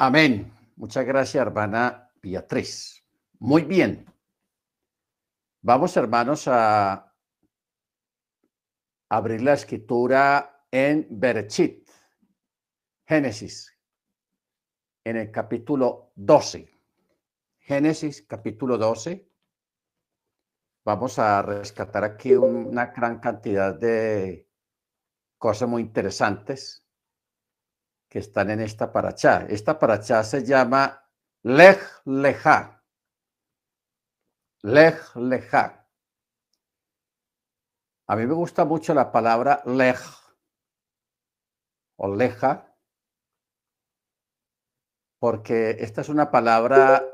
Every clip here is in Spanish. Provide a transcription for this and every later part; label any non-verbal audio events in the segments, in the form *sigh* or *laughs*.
Amén. Muchas gracias, hermana Beatriz. Muy bien. Vamos, hermanos, a abrir la escritura en Berechit, Génesis, en el capítulo 12. Génesis, capítulo 12. Vamos a rescatar aquí una gran cantidad de cosas muy interesantes que están en esta paracha. Esta paracha se llama Lech Leja. Lech Leja. A mí me gusta mucho la palabra Lech o Leja, porque esta es una palabra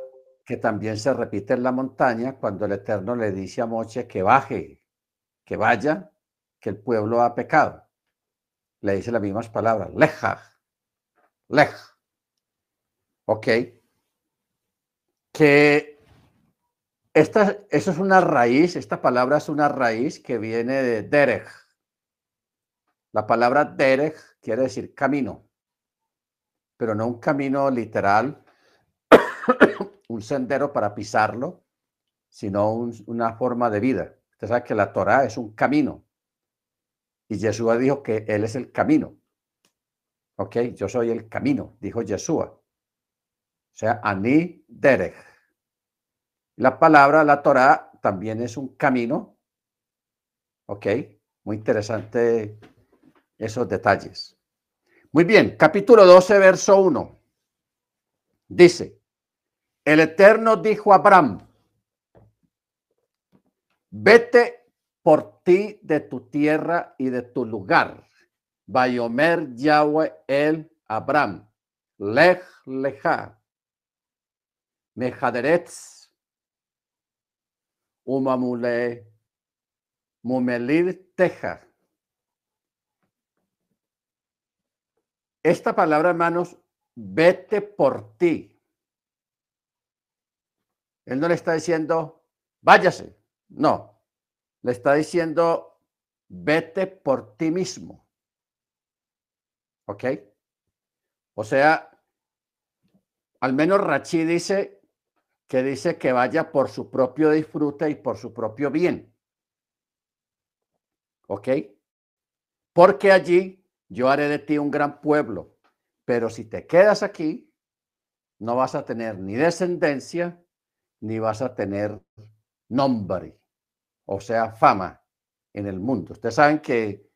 que también se repite en la montaña cuando el Eterno le dice a Moche que baje, que vaya, que el pueblo ha pecado. Le dice las mismas palabras, Leja lej. ¿Ok? Que esta, eso es una raíz, esta palabra es una raíz que viene de derech. La palabra derech quiere decir camino, pero no un camino literal, *coughs* un sendero para pisarlo, sino una forma de vida. Usted sabe que la Torah es un camino. Y Jesús dijo que Él es el camino. Ok, yo soy el camino, dijo Yeshua. O sea, Ani Derech. La palabra, la Torah, también es un camino. Ok, muy interesante esos detalles. Muy bien, capítulo 12, verso 1. Dice, el Eterno dijo a Abraham, vete por ti de tu tierra y de tu lugar Bayomer Yahweh el Abram, Lech Lecha, Mejaderetz, Umamule, Mumelir Teja. Esta palabra, hermanos, vete por ti. Él no le está diciendo, váyase. No, le está diciendo, vete por ti mismo. ¿Ok? O sea, al menos Rachi dice que dice que vaya por su propio disfrute y por su propio bien. ¿Ok? Porque allí yo haré de ti un gran pueblo, pero si te quedas aquí, no vas a tener ni descendencia, ni vas a tener nombre, o sea, fama en el mundo. Ustedes saben que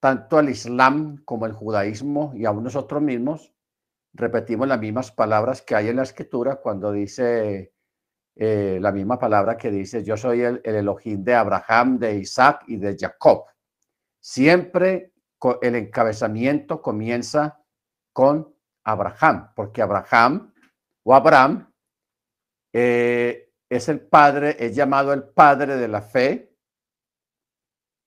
tanto el Islam como el judaísmo y aún nosotros mismos repetimos las mismas palabras que hay en la escritura cuando dice eh, la misma palabra que dice yo soy el, el Elohim de Abraham, de Isaac y de Jacob. Siempre el encabezamiento comienza con Abraham, porque Abraham o Abraham eh, es el padre, es llamado el padre de la fe,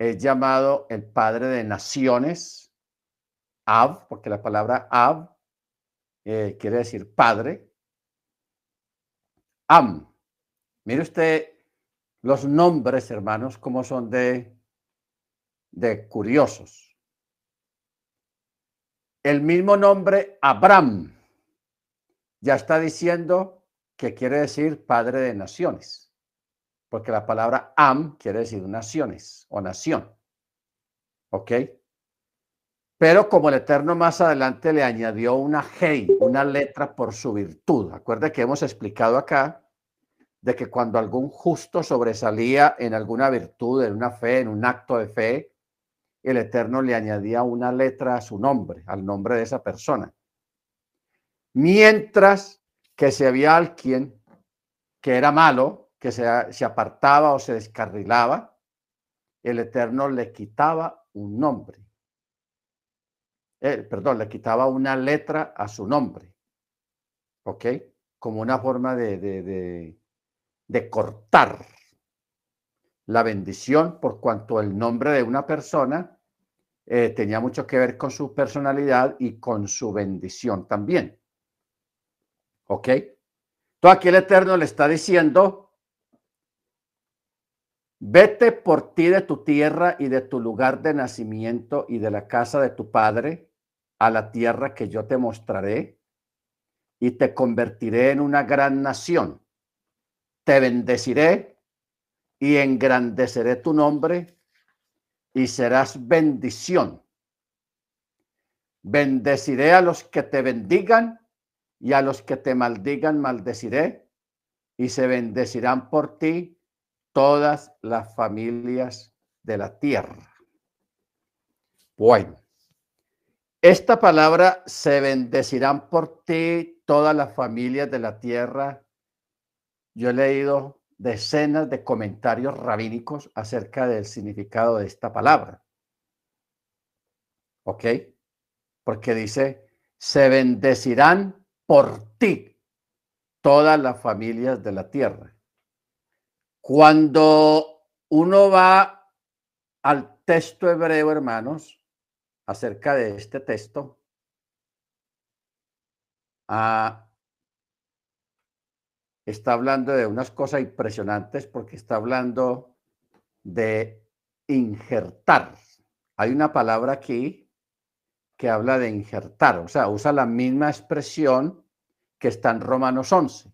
es llamado el padre de naciones, Ab, porque la palabra Ab eh, quiere decir padre. Am. Mire usted los nombres, hermanos, como son de, de curiosos. El mismo nombre, Abraham, ya está diciendo que quiere decir padre de naciones porque la palabra am quiere decir naciones o nación. ¿Ok? Pero como el Eterno más adelante le añadió una hey, una letra por su virtud. Acuerde que hemos explicado acá de que cuando algún justo sobresalía en alguna virtud, en una fe, en un acto de fe, el Eterno le añadía una letra a su nombre, al nombre de esa persona. Mientras que si había alguien que era malo, que se, apartaba o se descarrilaba, el Eterno le quitaba un nombre. Eh, perdón, le quitaba una letra a su nombre. ¿Ok? Como una forma de, de, cortar la bendición por cuanto el nombre de una persona eh, tenía mucho que ver con su personalidad y con su bendición también. ¿Ok? Todo aquí el Eterno le está diciendo Vete por ti de tu tierra y de tu lugar de nacimiento y de la casa de tu padre a la tierra que yo te mostraré. y te convertiré en una gran nación. Te bendeciré y engrandeceré tu nombre y serás bendición. Bendeciré a los que te bendigan y a los que te maldigan maldeciré y se bendecirán por ti todas las familias de la tierra. Bueno, esta palabra se bendecirán por ti todas las familias de la tierra. Yo he leído decenas de comentarios rabínicos acerca del significado de esta palabra. ¿Ok? Porque dice, se bendecirán por ti todas las familias de la tierra. Cuando uno va al texto hebreo, hermanos, acerca de este texto, a está hablando de unas cosas impresionantes porque está hablando de injertar. Hay una palabra aquí que habla de injertar, o sea, usa la misma expresión que está en Romanos 11.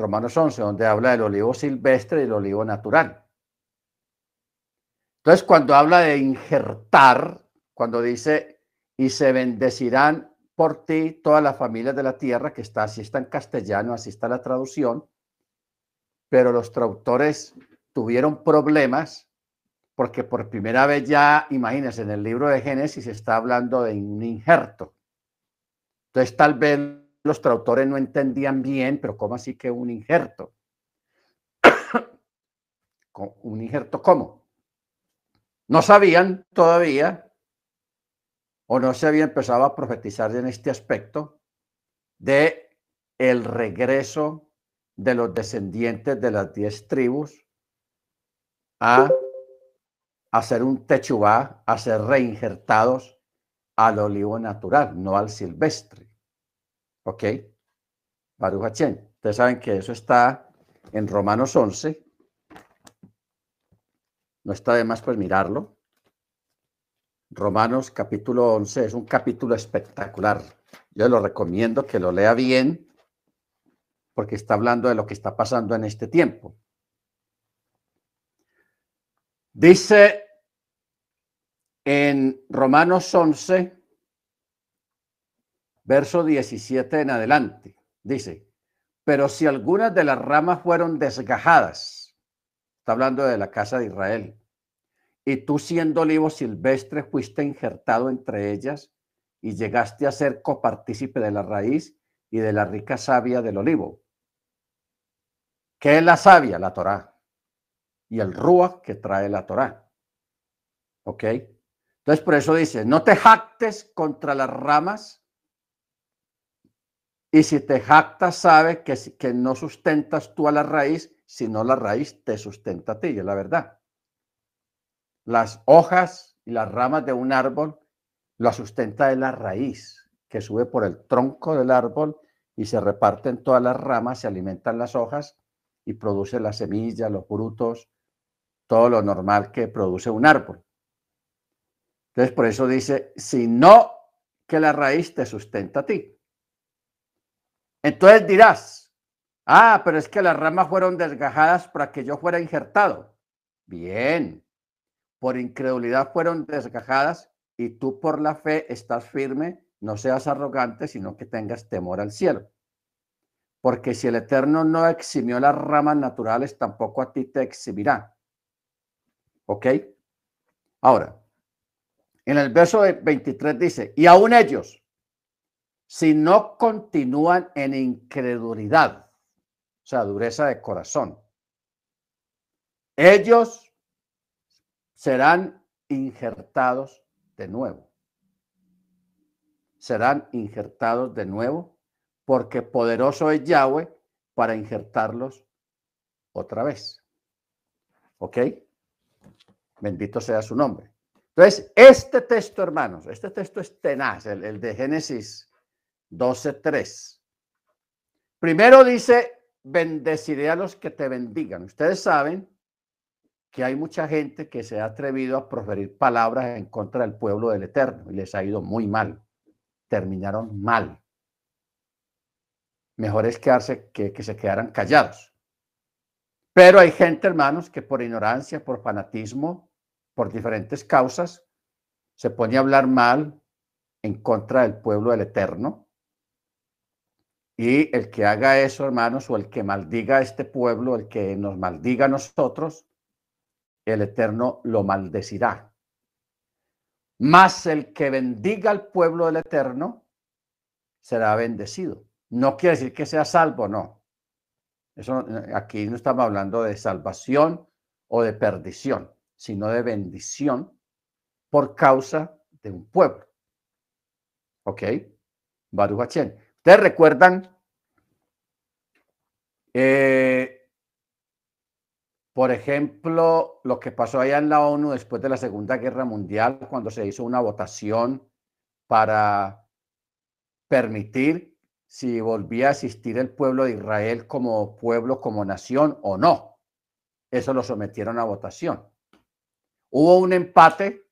Romanos 11, donde habla del olivo silvestre y el olivo natural. Entonces, cuando habla de injertar, cuando dice, y se bendecirán por ti todas las familias de la tierra, que está así está en castellano, así está la traducción, pero los traductores tuvieron problemas porque por primera vez ya, imagínense, en el libro de Génesis está hablando de un injerto. Entonces tal vez los traductores no entendían bien, pero ¿cómo así que un injerto? *coughs* ¿Un injerto cómo? No sabían todavía o no se había empezado a profetizar en este aspecto de el regreso de los descendientes de las diez tribus a hacer un techubá, a ser reinjertados al olivo natural, no al silvestre. ¿Ok? Baruch Ustedes saben que eso está en Romanos 11. No está de más pues mirarlo. Romanos capítulo 11 es un capítulo espectacular. Yo lo recomiendo que lo lea bien porque está hablando de lo que está pasando en este tiempo. Dice en Romanos 11, verso 17 en adelante, dice, pero si algunas de las ramas fueron desgajadas, está hablando de la casa de Israel, y tú siendo olivo silvestre fuiste injertado entre ellas y llegaste a ser copartícipe de la raíz y de la rica savia del olivo. ¿Qué es la savia? La Torá. Y el rúa que trae la Torá. ¿Ok? Entonces por eso dice, no te jactes contra las ramas. Y si te jactas, sabe que, que no sustentas tú a la raíz, sino la raíz te sustenta a ti, es la verdad las hojas y las ramas de un árbol lo sustenta de la raíz que sube por el tronco del árbol y se reparte en todas las ramas, se alimentan las hojas y produce la semilla, los frutos, todo lo normal que produce un árbol. Entonces, por eso dice, si no que la raíz te sustenta a ti. Entonces dirás, ah, pero es que las ramas fueron desgajadas para que yo fuera injertado. Bien, por incredulidad fueron desgajadas y tú por la fe estás firme, no seas arrogante, sino que tengas temor al cielo. Porque si el Eterno no eximió las ramas naturales, tampoco a ti te exhibirá. ¿Ok? Ahora, en el verso 23 dice, y aún ellos, si no continúan en incredulidad, o sea, dureza de corazón, ellos serán injertados de nuevo. Serán injertados de nuevo porque poderoso es Yahweh para injertarlos otra vez. ¿Ok? Bendito sea su nombre. Entonces, este texto, hermanos, este texto es tenaz, el, el de Génesis 12.3. Primero dice, bendeciré a los que te bendigan. Ustedes saben que hay mucha gente que se ha atrevido a proferir palabras en contra del pueblo del Eterno y les ha ido muy mal. terminaron mal. Mejor es quedarse que, que se quedaran callados. Pero hay gente, hermanos, que por ignorancia, por fanatismo, por diferentes causas, se pone a hablar mal en contra del pueblo del Eterno. Y el que haga eso, hermanos, o el que maldiga a este pueblo, el que nos maldiga a nosotros, el Eterno lo maldecirá. Más el que bendiga al pueblo del Eterno será bendecido. No quiere decir que sea salvo, no. Eso, aquí no estamos hablando de salvación o de perdición, sino de bendición por causa de un pueblo. ¿Ok? Baruch Ustedes recuerdan, eh, por ejemplo, lo que pasó allá en la ONU después de la Segunda Guerra Mundial, cuando se hizo una votación para permitir si volvía a existir el pueblo de Israel como pueblo, como nación o no. Eso lo sometieron a votación. Hubo un empate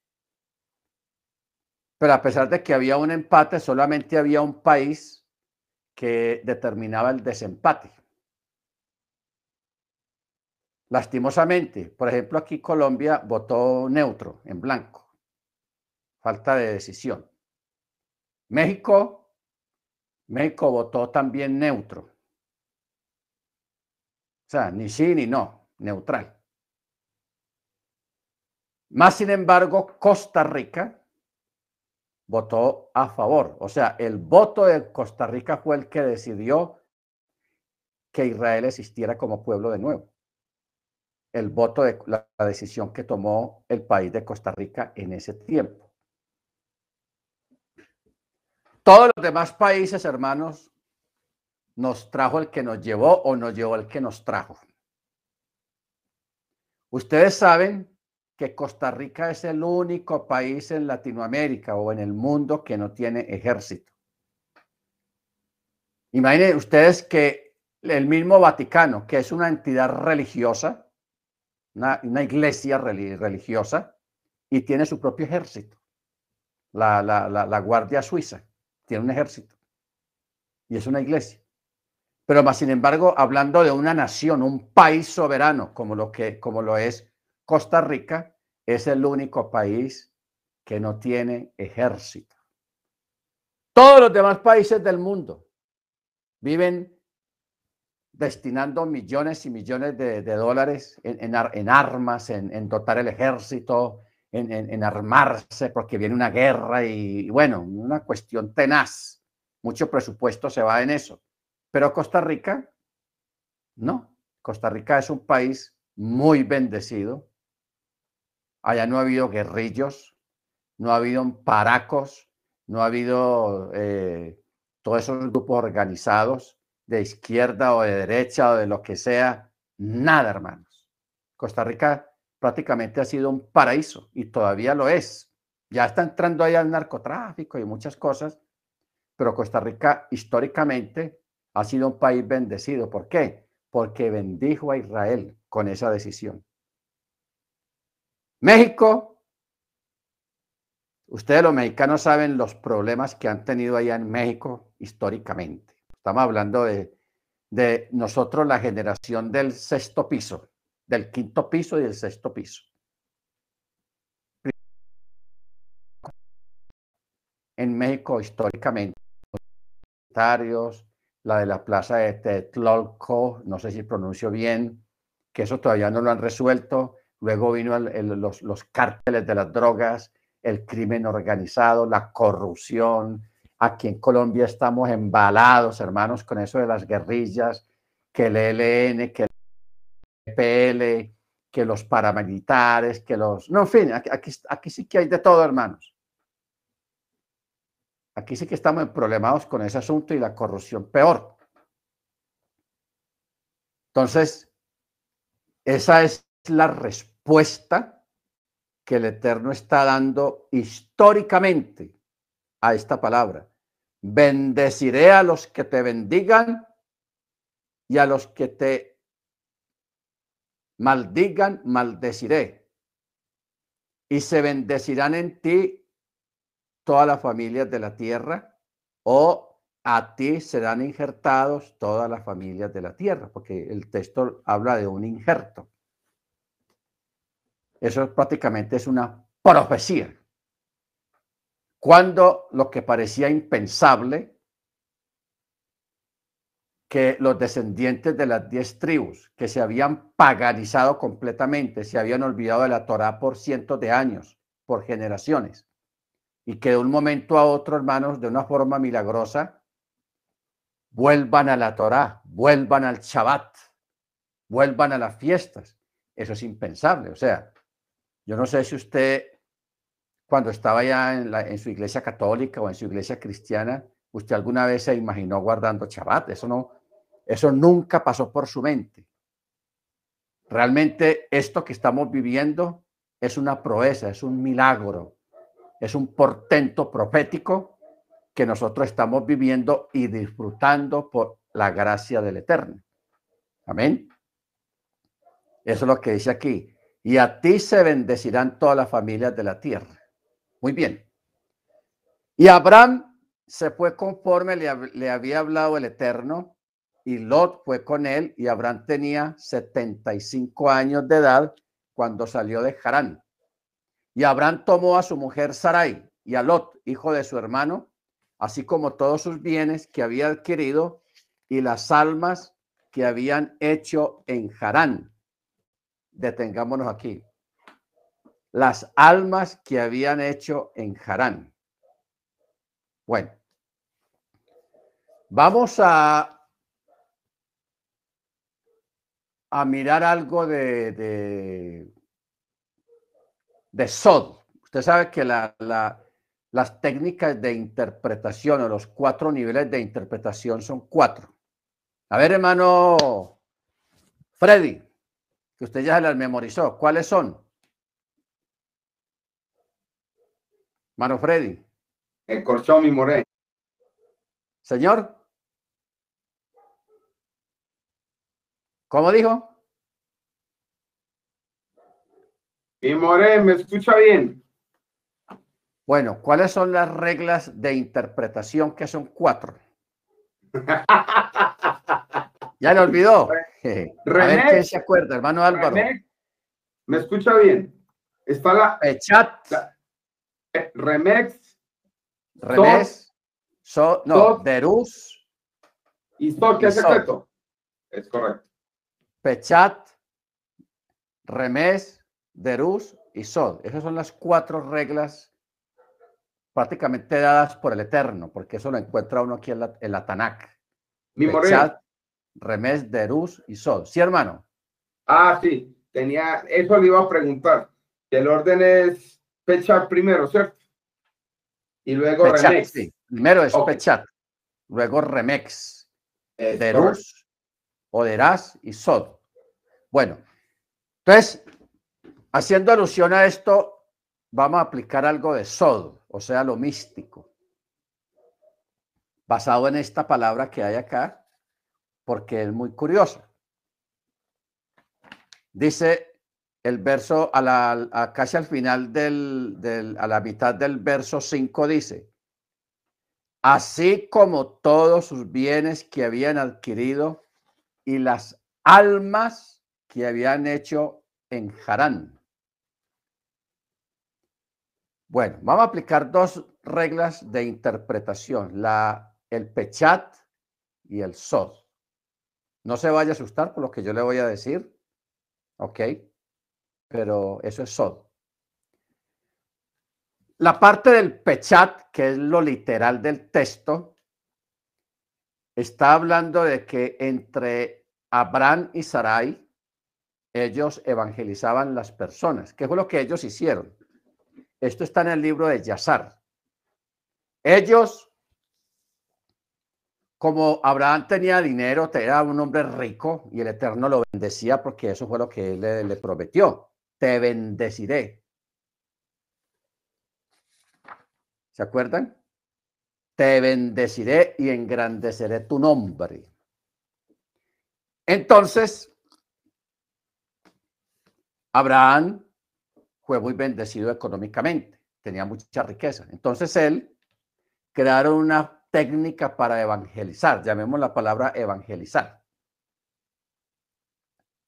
pero a pesar de que había un empate, solamente había un país que determinaba el desempate. Lastimosamente, por ejemplo, aquí Colombia votó neutro, en blanco. Falta de decisión. México, México votó también neutro. O sea, ni sí ni no, neutral. Más sin embargo, Costa Rica votó a favor. O sea, el voto de Costa Rica fue el que decidió que Israel existiera como pueblo de nuevo. El voto de la, decisión que tomó el país de Costa Rica en ese tiempo. Todos los demás países, hermanos, nos trajo el que nos llevó o nos llevó el que nos trajo. Ustedes saben que Costa Rica es el único país en Latinoamérica o en el mundo que no tiene ejército. Imaginen ustedes que el mismo Vaticano, que es una entidad religiosa, una, iglesia religiosa, y tiene su propio ejército. La, la, Guardia Suiza tiene un ejército y es una iglesia. Pero más sin embargo, hablando de una nación, un país soberano, como lo, que, como lo es Costa Rica es el único país que no tiene ejército. Todos los demás países del mundo viven destinando millones y millones de, dólares en, armas, en, dotar el ejército, en, armarse porque viene una guerra y, bueno, una cuestión tenaz. Mucho presupuesto se va en eso. Pero Costa Rica, no. Costa Rica es un país muy bendecido, Allá no ha habido guerrillos, no ha habido paracos, no ha habido eh, todos esos grupos organizados de izquierda o de derecha o de lo que sea. Nada, hermanos. Costa Rica prácticamente ha sido un paraíso y todavía lo es. Ya está entrando ahí al narcotráfico y muchas cosas, pero Costa Rica históricamente ha sido un país bendecido. ¿Por qué? Porque bendijo a Israel con esa decisión. México, ustedes los mexicanos saben los problemas que han tenido allá en México históricamente. Estamos hablando de, nosotros, la generación del sexto piso, del quinto piso y del sexto piso. En México históricamente, la de la plaza de Tetlolco, no sé si pronuncio bien, que eso todavía no lo han resuelto Luego vino los, cárteles de las drogas, el crimen organizado, la corrupción. Aquí en Colombia estamos embalados, hermanos, con eso de las guerrillas, que el ELN, que el EPL, que los paramilitares, que los... No, en fin, aquí, aquí sí que hay de todo, hermanos. Aquí sí que estamos problemados con ese asunto y la corrupción peor. Entonces, esa es la respuesta que el Eterno está dando históricamente a esta palabra. Bendeciré a los que te bendigan y a los que te maldigan, maldeciré. Y se bendecirán en ti todas las familias de la tierra o a ti serán injertados todas las familias de la tierra, porque el texto habla de un injerto. Eso prácticamente es una profecía. Cuando lo que parecía impensable, que los descendientes de las diez tribus, que se habían paganizado completamente, se habían olvidado de la Torá por cientos de años, por generaciones, y que de un momento a otro, hermanos, de una forma milagrosa, vuelvan a la Torá, vuelvan al Shabbat, vuelvan a las fiestas. Eso es impensable. O sea, yo no sé si usted, cuando estaba ya en, en su iglesia católica o en su iglesia cristiana, usted alguna vez se imaginó guardando Shabbat. Eso no, eso nunca pasó por su mente. Realmente esto que estamos viviendo es una proeza, es un milagro, es un portento profético que nosotros estamos viviendo y disfrutando por la gracia del Eterno. Amén. Eso es lo que dice aquí. Y a ti se bendecirán todas las familias de la tierra. Muy bien. Y Abraham se fue conforme le, había hablado el Eterno y Lot fue con él y Abraham tenía 75 años de edad cuando salió de Harán. Y Abraham tomó a su mujer Sarai y a Lot, hijo de su hermano, así como todos sus bienes que había adquirido y las almas que habían hecho en Harán. Detengámonos aquí. Las almas que habían hecho en Harán. Bueno, vamos a a mirar algo de, de, de Sod. Usted sabe que la, las técnicas de interpretación o los cuatro niveles de interpretación son cuatro. A ver, hermano Freddy, que usted ya se las memorizó, ¿cuáles son? Hermano Freddy. El corchón y moré. Señor. ¿Cómo dijo? Y More, ¿me escucha bien? Bueno, ¿cuáles son las reglas de interpretación? Que son cuatro. *laughs* ¿Ya le olvidó? A ver quién se acuerda, hermano Álvaro. ¿Me escucha bien? Está la... Pechat. Eh, Remex. Remex. So, no, Derus. Y Sot, ¿qué es secreto? Es correcto. Pechat, Remes, Derus y Sod. Esas son las cuatro reglas prácticamente dadas por el Eterno, porque eso lo encuentra uno aquí en la, en la Tanakh. Pechat, Remes, Derus y Sod. ¿Sí, hermano? Ah, sí. Tenía, eso le iba a preguntar. El orden es Pechat primero, ¿cierto? Y luego Remex. Sí. Primero es Pechat, luego Remex, Derus Oderás y Sod. Bueno, entonces, haciendo alusión a esto, vamos a aplicar algo de Sod, o sea, lo místico, basado en esta palabra que hay acá, porque es muy curiosa. Dice el verso, a la, casi al final del, del, a la mitad del verso 5 dice, así como todos sus bienes que habían adquirido y las almas que habían hecho en Harán. Bueno, vamos a aplicar dos reglas de interpretación, la, el pechat y el sod. No se vaya a asustar por lo que yo le voy a decir, ¿ok? Pero eso es sod. La parte del pechat, que es lo literal del texto, está hablando de que entre Abraham y Sarai, ellos evangelizaban las personas. ¿Qué fue lo que ellos hicieron? Esto está en el libro de Yazar. Ellos, como Abraham tenía dinero, era un hombre rico y el Eterno lo bendecía porque eso fue lo que él le, le prometió. Te bendeciré. ¿Se acuerdan? te bendeciré y engrandeceré tu nombre. Entonces, Abraham fue muy bendecido económicamente, tenía mucha riqueza. Entonces él crearon una técnica para evangelizar, llamemos la palabra evangelizar.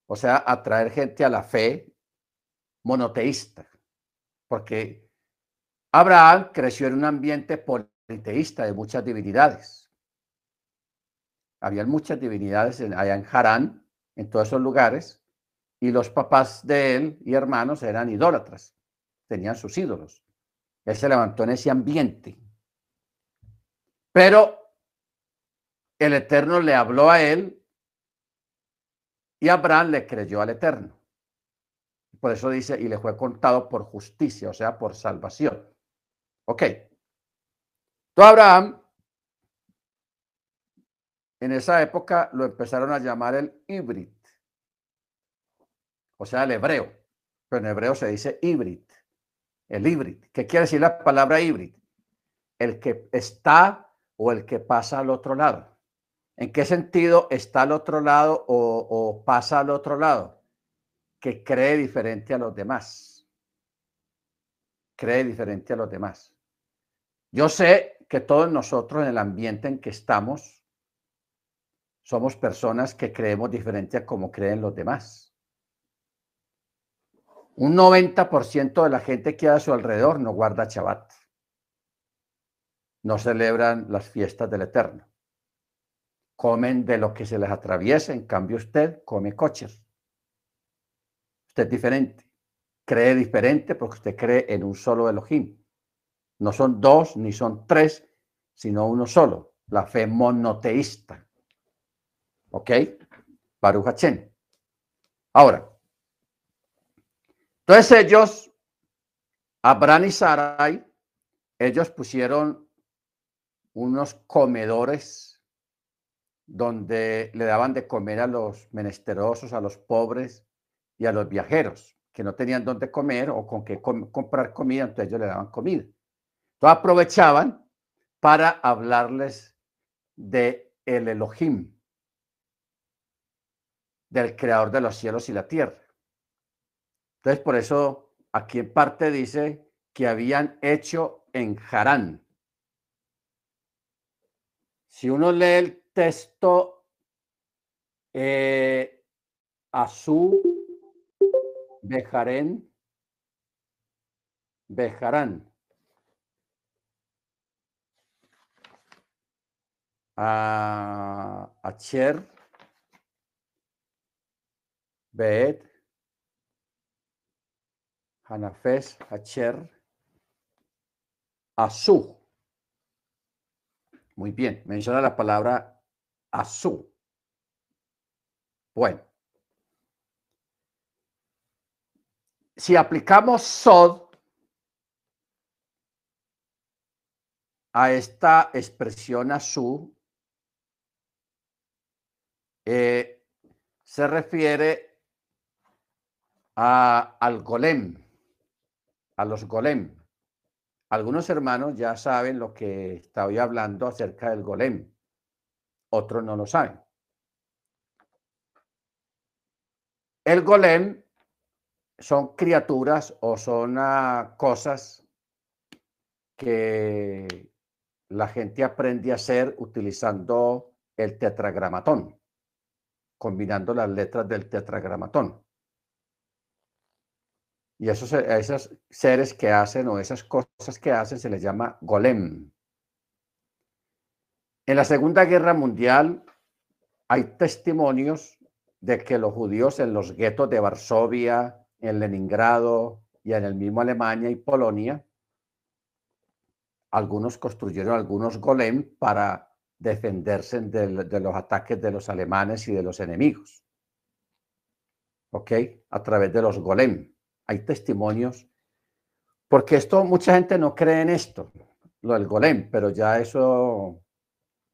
O sea, atraer gente a la fe monoteísta, porque Abraham creció en un ambiente politeísta de muchas divinidades. Había muchas divinidades allá en Harán, en todos esos lugares, y los papás de él y hermanos eran idólatras, tenían sus ídolos. Él se levantó en ese ambiente. Pero el Eterno le habló a él y Abraham le creyó al Eterno. Por eso dice, y le fue contado por justicia, o sea, por salvación. Ok. Tú, Abraham, en esa época lo empezaron a llamar el híbrido o sea, el hebreo. Pero en hebreo se dice híbrid, el híbrid. ¿Qué quiere decir la palabra híbrid? El que está o el que pasa al otro lado. ¿En qué sentido está al otro lado o, pasa al otro lado? Que cree diferente a los demás. Cree diferente a los demás. Yo sé que todos nosotros en el ambiente en que estamos somos personas que creemos diferente a como creen los demás. Un 90% de la gente que hay a su alrededor no guarda Shabbat. No celebran las fiestas del Eterno. Comen de lo que se les atraviesa, en cambio usted come coches. Usted es diferente. Cree diferente porque usted cree en un solo Elohim. No son dos ni son tres, sino uno solo. La fe monoteísta. ¿Ok? Baruch Hachem. Ahora, entonces ellos, Abraham y Sarai, ellos pusieron unos comedores donde le daban de comer a los menesterosos, a los pobres y a los viajeros que no tenían dónde comer o con qué comprar comida, entonces ellos le daban comida. Entonces aprovechaban para hablarles de el Elohim, del creador de los cielos y la tierra. Entonces, por eso aquí en parte dice que habían hecho en Harán. Si uno lee el texto eh, Azú, Bejarén, Bejarán. A Acher, Bet, Hanafes, Hacher, Azú. Muy bien, menciona la palabra Azú. Bueno. Si aplicamos Sod a esta expresión Azú, eh, se refiere a, al golem a los golem. Algunos hermanos ya saben lo que estoy hablando acerca del golem, otros no lo saben. El golem son criaturas o son ah, cosas que la gente aprende a hacer utilizando el tetragramatón, combinando las letras del tetragramatón. Y esos, a esos seres que hacen o esas cosas que hacen se les llama golem. En la Segunda Guerra Mundial hay testimonios de que los judíos en los guetos de Varsovia, en Leningrado y en el mismo Alemania y Polonia, algunos construyeron algunos golem para defenderse de, de los ataques de los alemanes y de los enemigos. ¿Ok? A través de los golem hay testimonios, porque esto, mucha gente no cree en esto, lo del golem, pero ya eso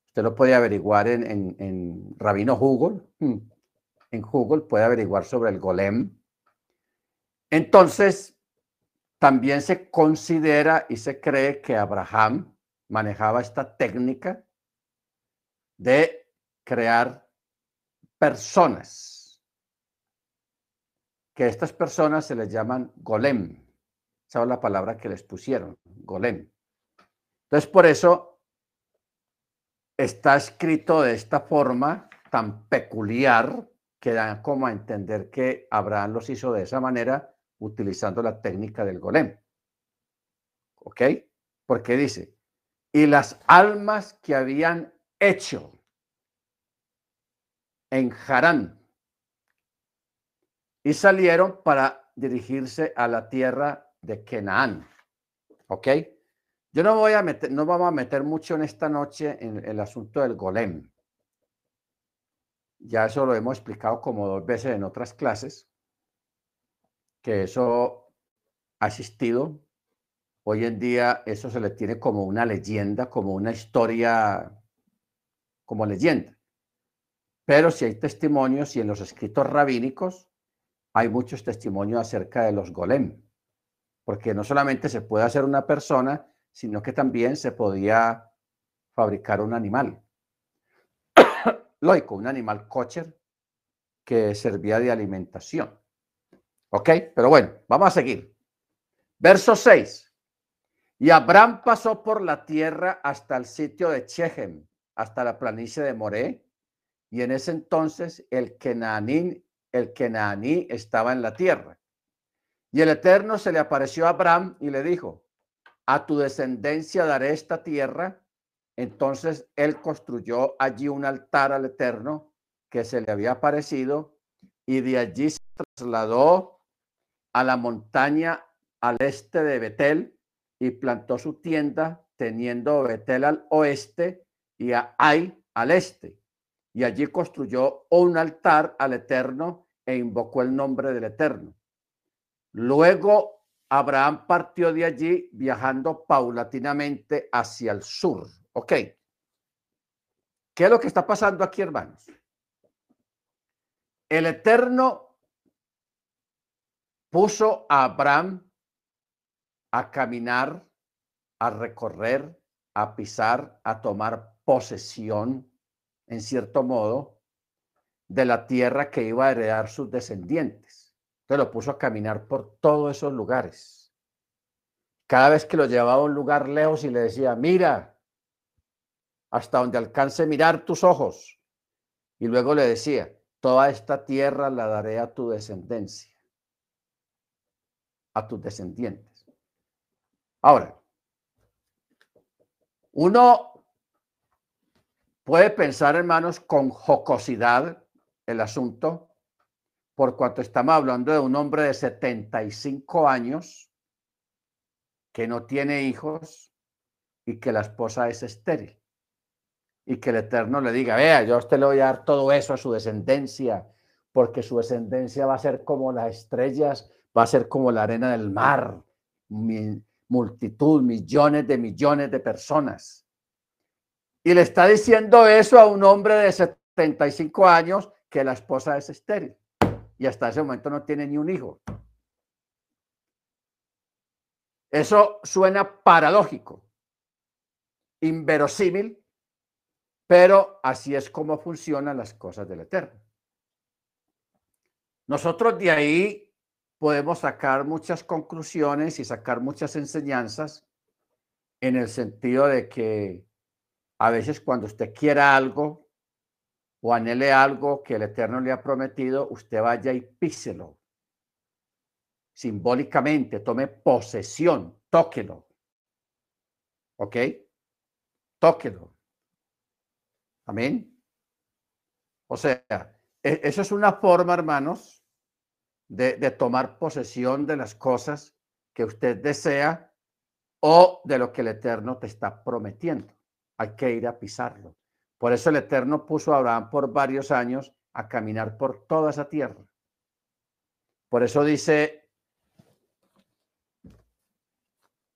usted lo puede averiguar en, en, Rabino Google, hmm, en Google puede averiguar sobre el golem. Entonces, también se considera y se cree que Abraham manejaba esta técnica de crear personas que estas personas se les llaman golem. Esa es la palabra que les pusieron, golem. Entonces, por eso, está escrito de esta forma tan peculiar que da como a entender que Abraham los hizo de esa manera utilizando la técnica del golem. ¿Ok? Porque dice, y las almas que habían hecho en Harán y salieron para dirigirse a la tierra de Canaán. ¿Ok? Yo no voy a meter, no vamos a meter mucho en esta noche en el asunto del golem. Ya eso lo hemos explicado como dos veces en otras clases, que eso ha existido. Hoy en día eso se le tiene como una leyenda, como una historia, como leyenda. Pero si hay testimonios y en los escritos rabínicos hay muchos testimonios acerca de los golem, porque no solamente se puede hacer una persona, sino que también se podía fabricar un animal. *coughs* Lógico, un animal cocher que servía de alimentación. ¿Ok? Pero bueno, vamos a seguir. Verso 6. Y Abraham pasó por la tierra hasta el sitio de Chechem, hasta la planicie de Moré, y en ese entonces el Kenaní, el Kenaní estaba en la tierra. Y el Eterno se le apareció a Abraham y le dijo, a tu descendencia daré esta tierra. Entonces él construyó allí un altar al Eterno que se le había aparecido y de allí se trasladó a la montaña al este de Betel y plantó su tienda teniendo Betel al oeste y a Ai al este. Y allí construyó un altar al Eterno e invocó el nombre del Eterno. Luego Abraham partió de allí viajando paulatinamente hacia el sur. ¿Ok? ¿Qué es lo que está pasando aquí, hermanos? El Eterno puso a Abraham a caminar, a recorrer, a pisar, a tomar posesión, en cierto modo, de la tierra que iba a heredar sus descendientes. Entonces lo puso a caminar por todos esos lugares. Cada vez que lo llevaba a un lugar lejos y le decía, mira, hasta donde alcance mirar tus ojos. Y luego le decía, toda esta tierra la daré a tu descendencia, a tus descendientes. Ahora, uno puede pensar, hermanos, con jocosidad el asunto, por cuanto estamos hablando de un hombre de 75 años que no tiene hijos y que la esposa es estéril. Y que el Eterno le diga, vea, yo a usted le voy a dar todo eso a su descendencia, porque su descendencia va a ser como las estrellas, va a ser como la arena del mar, multitud, millones de millones de personas. Y le está diciendo eso a un hombre de 75 años que la esposa es estéril y hasta ese momento no tiene ni un hijo. Eso suena paradójico, inverosímil, pero así es como funcionan las cosas del Eterno. Nosotros de ahí podemos sacar muchas conclusiones y sacar muchas enseñanzas en el sentido de que a veces cuando usted quiera algo, o anhele algo que el Eterno le ha prometido, usted vaya y píselo. Simbólicamente, tome posesión, tóquelo. ¿Ok? Tóquelo. Amén. O sea, e, eso es una forma, hermanos, de, de tomar posesión de las cosas que usted desea o de lo que el Eterno te está prometiendo. Hay que ir a pisarlo. Por eso el Eterno puso a Abraham por varios años a caminar por toda esa tierra. Por eso dice,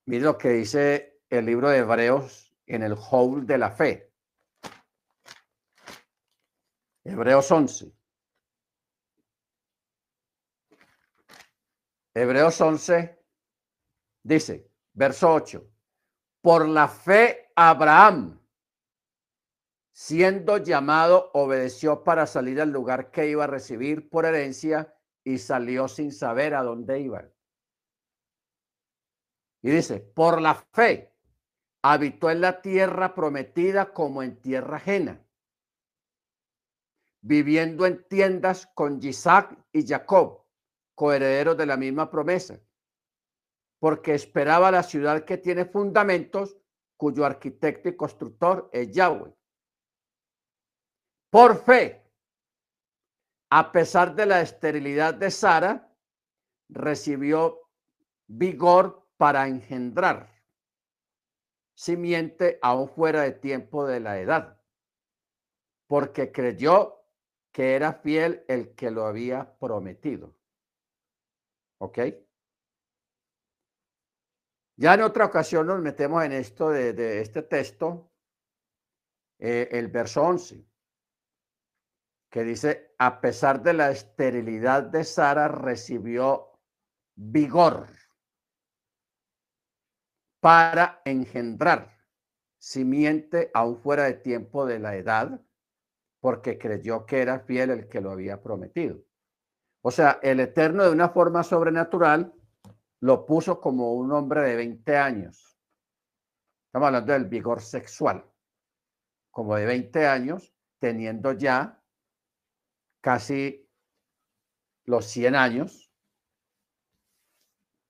mire lo que dice el libro de Hebreos en el hall de la fe. Hebreos 11. Hebreos 11 dice, verso 8, por la fe Abraham siendo llamado, obedeció para salir al lugar que iba a recibir por herencia y salió sin saber a dónde iba. Y dice, por la fe, habitó en la tierra prometida como en tierra ajena, viviendo en tiendas con Isaac y Jacob, coherederos de la misma promesa, porque esperaba la ciudad que tiene fundamentos, cuyo arquitecto y constructor es Yahweh. Por fe, a pesar de la esterilidad de Sara, recibió vigor para engendrar simiente aún fuera de tiempo de la edad, porque creyó que era fiel el que lo había prometido. ¿Ok? Ya en otra ocasión nos metemos en esto de, este texto, eh, el verso 11, que dice, a pesar de la esterilidad de Sara, recibió vigor para engendrar simiente aún fuera de tiempo de la edad, porque creyó que era fiel el que lo había prometido. O sea, el Eterno de una forma sobrenatural lo puso como un hombre de 20 años. Estamos hablando del vigor sexual, como de 20 años, teniendo ya casi los 100 años,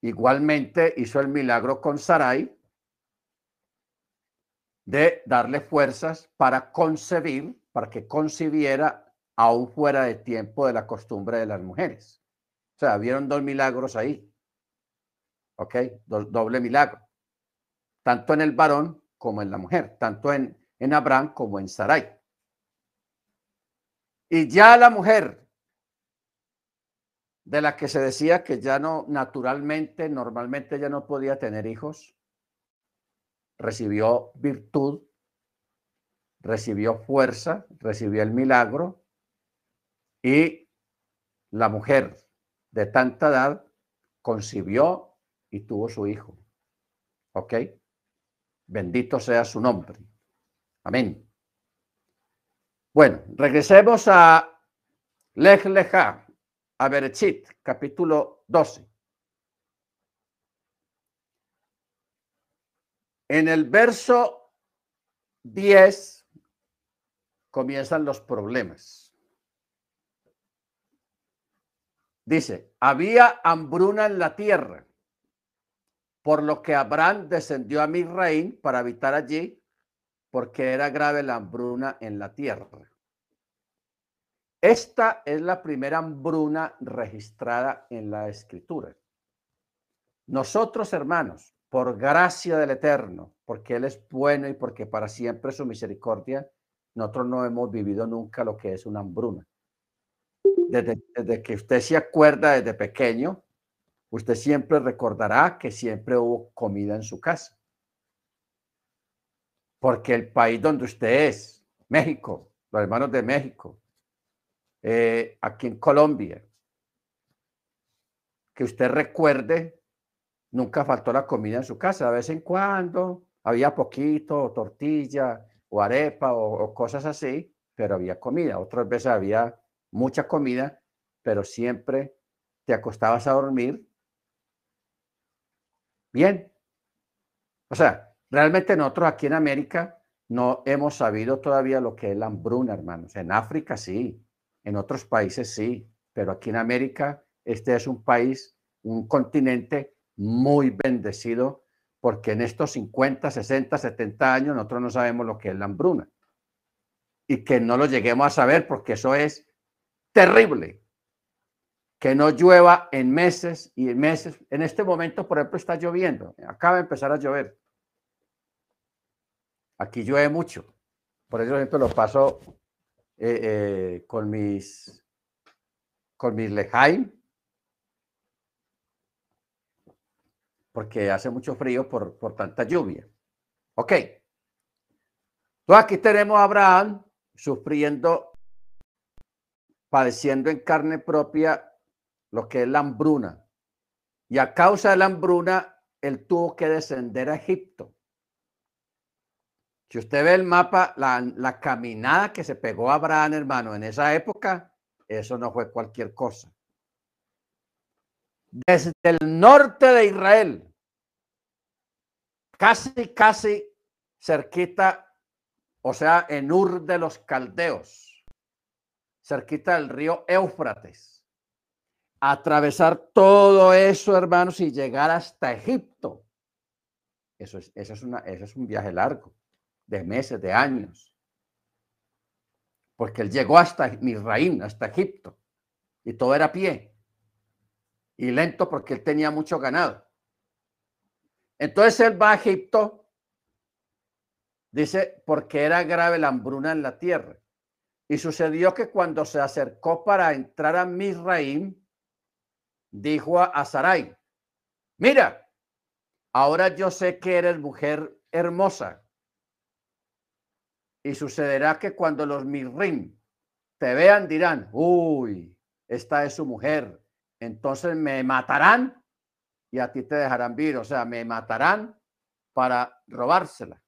Igualmente hizo el milagro con Sarai de darle fuerzas para concebir, para que concibiera aún fuera de tiempo de la costumbre de las mujeres. O sea, vieron dos milagros ahí. ¿Ok? doble milagro. Tanto en el varón como en la mujer, tanto en, en Abraham como en Sarai. Y ya la mujer de la que se decía que ya no, naturalmente, normalmente ya no podía tener hijos, recibió virtud, recibió fuerza, recibió el milagro y la mujer de tanta edad concibió y tuvo su hijo. ¿Ok? Bendito sea su nombre. Amén. Bueno, regresemos a Lech a Berechit, capítulo 12. En el verso 10 comienzan los problemas. Dice, había hambruna en la tierra, por lo que Abraham descendió a Misraín para habitar allí, porque era grave la hambruna en la tierra. Esta es la primera hambruna registrada en la escritura. Nosotros, hermanos, por gracia del Eterno, porque Él es bueno y porque para siempre su misericordia, nosotros no hemos vivido nunca lo que es una hambruna. Desde, que usted se acuerda desde pequeño, usted siempre recordará que siempre hubo comida en su casa. Porque el país donde usted es, México, los hermanos de México, eh, aquí en Colombia, que usted recuerde, nunca faltó la comida en su casa, de vez en cuando había poquito, tortilla o arepa o, cosas así, pero había comida. Otras veces había mucha comida, pero siempre te acostabas a dormir bien. O sea, realmente nosotros aquí en América no hemos sabido todavía lo que es la hambruna, hermanos. En África sí, en otros países sí, pero aquí en América este es un país, un continente muy bendecido porque en estos 50, 60, 70 años nosotros no sabemos lo que es la hambruna. Y que no lo lleguemos a saber porque eso es terrible. Que no llueva en meses y en meses. En este momento, por ejemplo, está lloviendo. Acaba de empezar a llover. Aquí llueve mucho. Por eso, ejemplo, lo paso eh, eh, con mis con mis lejaim, porque hace mucho frío por, por tanta lluvia. Ok. Aquí tenemos a Abraham sufriendo, padeciendo en carne propia lo que es la hambruna. Y a causa de la hambruna, él tuvo que descender a Egipto. Si usted ve el mapa, la, caminada que se pegó Abraham, hermano, en esa época, eso no fue cualquier cosa. Desde el norte de Israel, casi, casi cerquita, o sea, en Ur de los Caldeos, cerquita del río Éufrates. Atravesar todo eso, hermanos, y llegar hasta Egipto. Eso es, eso es, una, eso es un viaje largo, de meses, de años. Porque él llegó hasta Misraín, hasta Egipto, y todo era pie. Y lento porque él tenía mucho ganado. Entonces él va a Egipto, dice, porque era grave la hambruna en la tierra. Y sucedió que cuando se acercó para entrar a Misraim, dijo a Sarai, mira, ahora yo sé que eres mujer hermosa. Y sucederá que cuando los Misraim te vean, dirán, uy, esta es su mujer. Entonces me matarán y a ti te dejarán vivir. O sea, me matarán para robársela,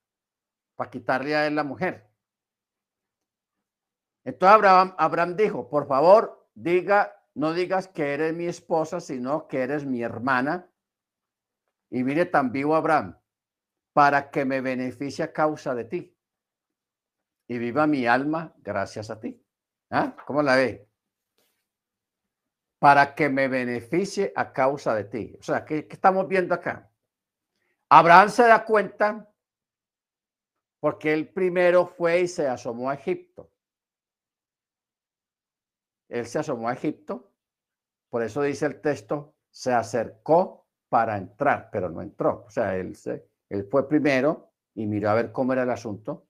para quitarle a él la mujer. Entonces Abraham, Abraham dijo, por favor, diga, no digas que eres mi esposa, sino que eres mi hermana. Y mire tan vivo Abraham, para que me beneficie a causa de ti. Y viva mi alma gracias a ti. ¿Ah? ¿Cómo la ve? para que me beneficie a causa de ti. O sea, ¿qué, estamos viendo acá? Abraham se da cuenta porque él primero fue y se asomó a Egipto. Él se asomó a Egipto, por eso dice el texto, se acercó para entrar, pero no entró. O sea, él, se, él fue primero y miró a ver cómo era el asunto.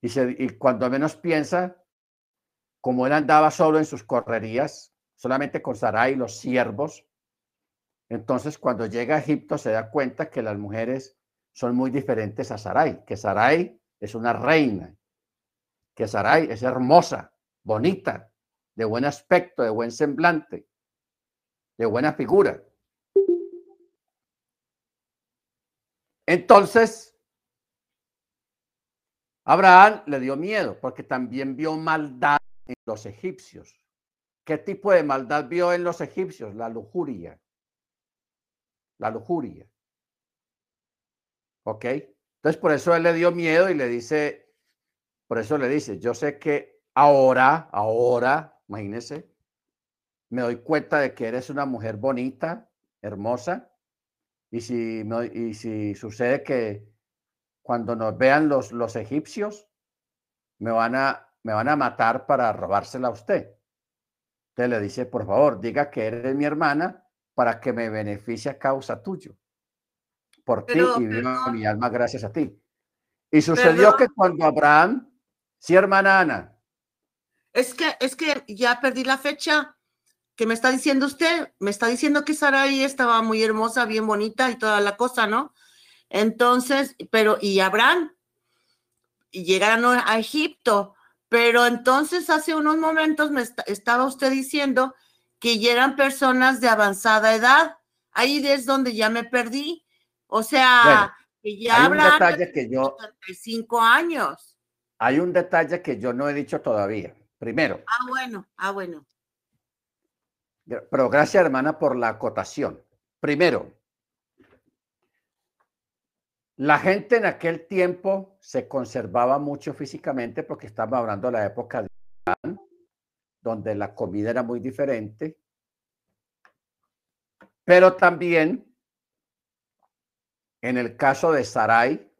Y, se, y cuando menos piensa, como él andaba solo en sus correrías, solamente con Sarai los siervos. Entonces, cuando llega a Egipto, se da cuenta que las mujeres son muy diferentes a Sarai, que Sarai es una reina, que Sarai es hermosa, bonita, de buen aspecto, de buen semblante, de buena figura. Entonces, Abraham le dio miedo porque también vio maldad en los egipcios. ¿Qué tipo de maldad vio en los egipcios? La lujuria. La lujuria. ¿Ok? Entonces, por eso él le dio miedo y le dice, por eso le dice, yo sé que ahora, ahora, imagínese, me doy cuenta de que eres una mujer bonita, hermosa, y si, y si sucede que cuando nos vean los, los egipcios, me van, a, me van a matar para robársela a usted. Entonces le dice, por favor, diga que eres mi hermana para que me beneficie a causa tuyo. Por ti y viva mi alma gracias a ti. Y sucedió que cuando Abraham, sí, hermana Ana. Es que, es que ya perdí la fecha que me está diciendo usted. Me está diciendo que Sarai estaba muy hermosa, bien bonita y toda la cosa, ¿no? Entonces, pero, y Abraham, y llegaron a Egipto, pero entonces hace unos momentos me estaba usted diciendo que ya eran personas de avanzada edad. Ahí es donde ya me perdí. O sea, que ya hay un detalle que yo cinco años. Hay un detalle que yo no he dicho todavía. Primero. Ah, bueno, ah, bueno. Pero gracias, hermana, por la acotación. Primero, la gente en aquel tiempo se conservaba mucho físicamente porque estaba hablando de la época de donde la comida era muy diferente. Pero también, en el caso de Sarai,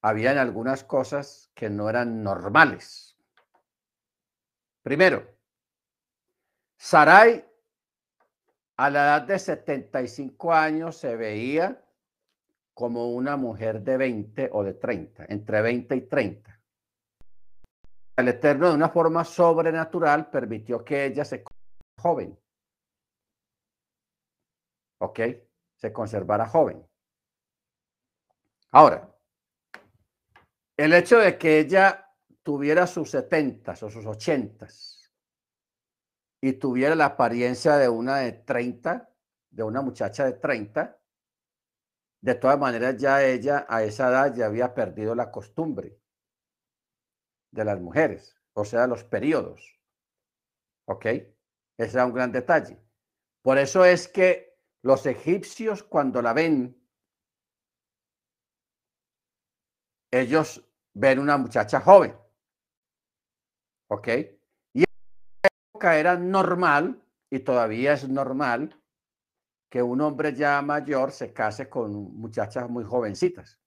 habían algunas cosas que no eran normales. Primero, Sarai a la edad de 75 años se veía como una mujer de 20 o de 30, entre 20 y 30. El Eterno de una forma sobrenatural permitió que ella se joven. ¿Ok? Se conservara joven. Ahora, el hecho de que ella tuviera sus 70 o sus 80 y tuviera la apariencia de una de 30, de una muchacha de 30, de todas maneras, ya ella a esa edad ya había perdido la costumbre de las mujeres, o sea, los periodos. ¿Ok? Ese era un gran detalle. Por eso es que los egipcios cuando la ven, ellos ven una muchacha joven. ¿Ok? Y en época era normal, y todavía es normal, que un hombre ya mayor se case con muchachas muy jovencitas.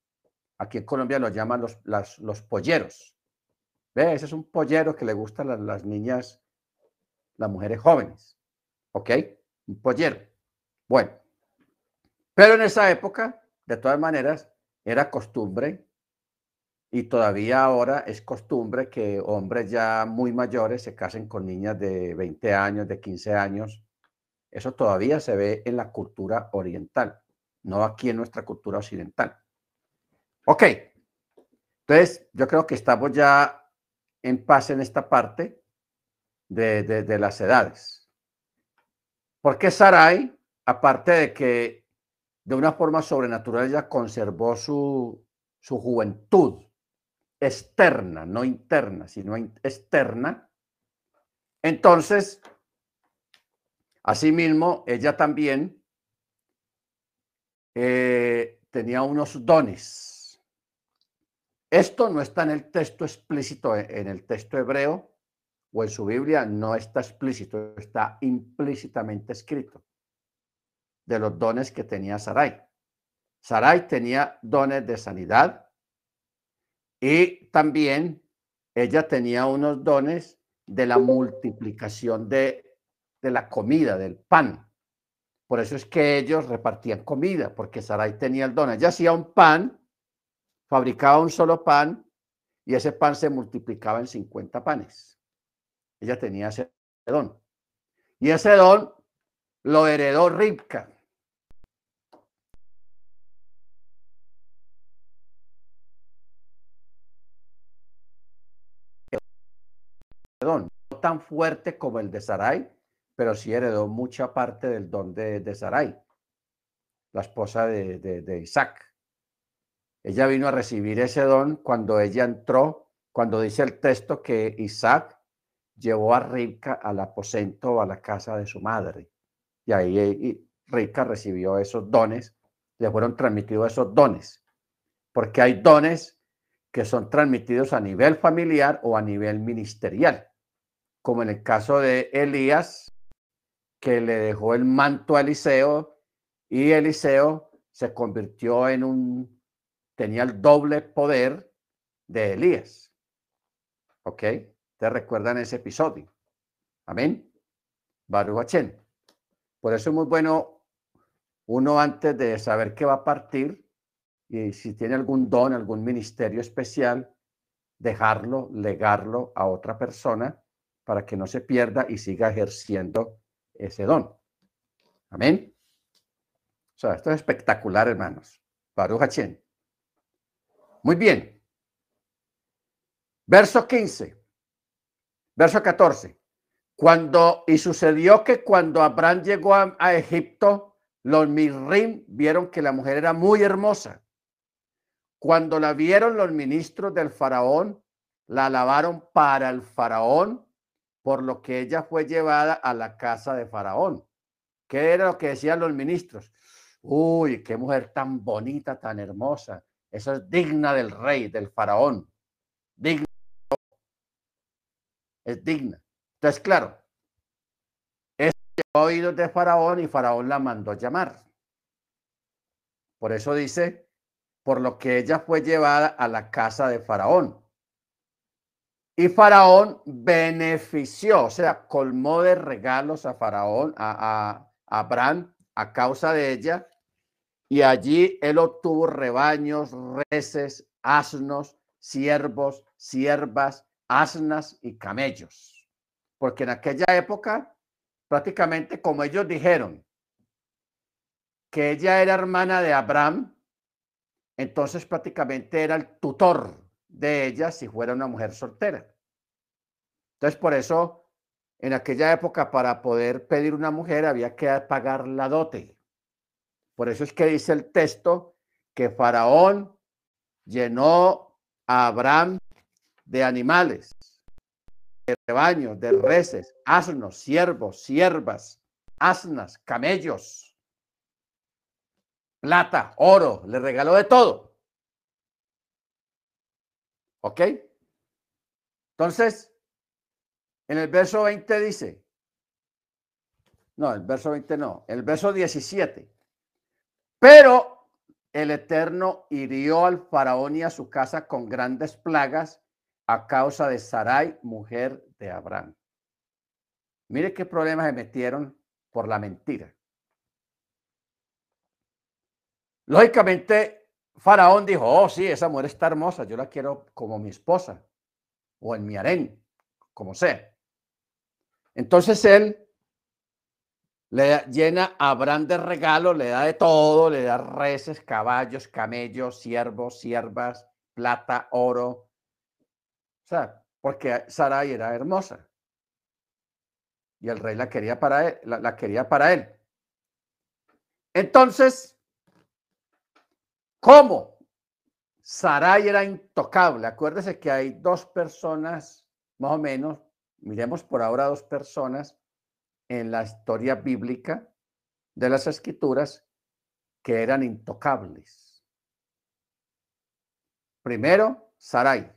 Aquí en Colombia lo llaman los, los polleros. ¿Ve? Ese es un pollero que le gustan las, las niñas, las mujeres jóvenes. ¿Ok? Un pollero. Bueno, pero en esa época, de todas maneras, era costumbre y todavía ahora es costumbre que hombres ya muy mayores se casen con niñas de 20 años, de 15 años. Eso todavía se ve en la cultura oriental, no aquí en nuestra cultura occidental. Ok, entonces yo creo que estamos ya en paz en esta parte de, de, las edades. Porque Sarai, aparte de que de una forma sobrenatural ella conservó su, su juventud externa, no interna, sino externa, entonces, asimismo, ella también eh, tenía unos dones. Esto no está en el texto explícito, en el texto hebreo o en su Biblia, no está explícito, está implícitamente escrito de los dones que tenía Sarai. Sarai tenía dones de sanidad y también ella tenía unos dones de la multiplicación de, de la comida, del pan. Por eso es que ellos repartían comida, porque Sarai tenía el don. Ella hacía un pan, fabricaba un solo pan y ese pan se multiplicaba en 50 panes. Ella tenía ese don. Y ese don lo heredó Ribka. Don, no tan fuerte como el de Sarai, pero sí heredó mucha parte del don de, Sarai, la esposa de, Isaac. Ella vino a recibir ese don cuando ella entró, cuando dice el texto que Isaac llevó a Ribka al aposento o a la casa de su madre. Y ahí Ribka recibió esos dones, le fueron transmitidos esos dones, porque hay dones que son transmitidos a nivel familiar o a nivel ministerial como en el caso de Elías, que le dejó el manto a Eliseo y Eliseo se convirtió en un, tenía el doble poder de Elías. ¿Ok? ¿Te recuerdan ese episodio? Amén. Baruch Por eso es muy bueno uno antes de saber qué va a partir y si tiene algún don, algún ministerio especial, dejarlo, legarlo a otra persona para que no se pierda y siga ejerciendo ese don. Amén. O sea, esto es espectacular, hermanos. Baruch Muy bien. Verso 15. Verso 14. Cuando, y sucedió que cuando Abraham llegó a, a Egipto, los mirrim vieron que la mujer era muy hermosa. Cuando la vieron los ministros del faraón, la alabaron para el faraón por lo que ella fue llevada a la casa de Faraón. ¿Qué era lo que decían los ministros? Uy, qué mujer tan bonita, tan hermosa. Eso es digna del rey, del faraón. Digna. Es digna. Entonces, claro, es oídos de faraón y faraón la mandó llamar. Por eso dice, por lo que ella fue llevada a la casa de faraón. Y Faraón benefició, o sea, colmó de regalos a Faraón, a, Abraham, a causa de ella. Y allí él obtuvo rebaños, reses, asnos, siervos, siervas, asnas y camellos. Porque en aquella época, prácticamente como ellos dijeron, que ella era hermana de Abraham, entonces prácticamente era el tutor de ella si fuera una mujer soltera. Entonces, por eso, en aquella época, para poder pedir una mujer había que pagar la dote. Por eso es que dice el texto que Faraón llenó a Abraham de animales, de rebaños, de reses, asnos, siervos, siervas, asnas, camellos, plata, oro, le regaló de todo. ¿Ok? Entonces, en el verso 20 dice, no, el verso 20 no, el verso 17, pero el Eterno hirió al faraón y a su casa con grandes plagas a causa de Sarai, mujer de Abraham. Mire qué problemas se metieron por la mentira. Lógicamente, Faraón dijo, oh sí, esa mujer está hermosa, yo la quiero como mi esposa o en mi harén, como sea. Entonces él le llena a Abraham de regalo, le da de todo, le da reses, caballos, camellos, siervos, siervas, plata, oro. O sea, porque Sarai era hermosa. Y el rey la quería para él, la, quería para él. Entonces, ¿cómo? Sarai era intocable. Acuérdese que hay dos personas, más o menos, miremos por ahora dos personas en la historia bíblica de las escrituras que eran intocables. Primero, Sarai.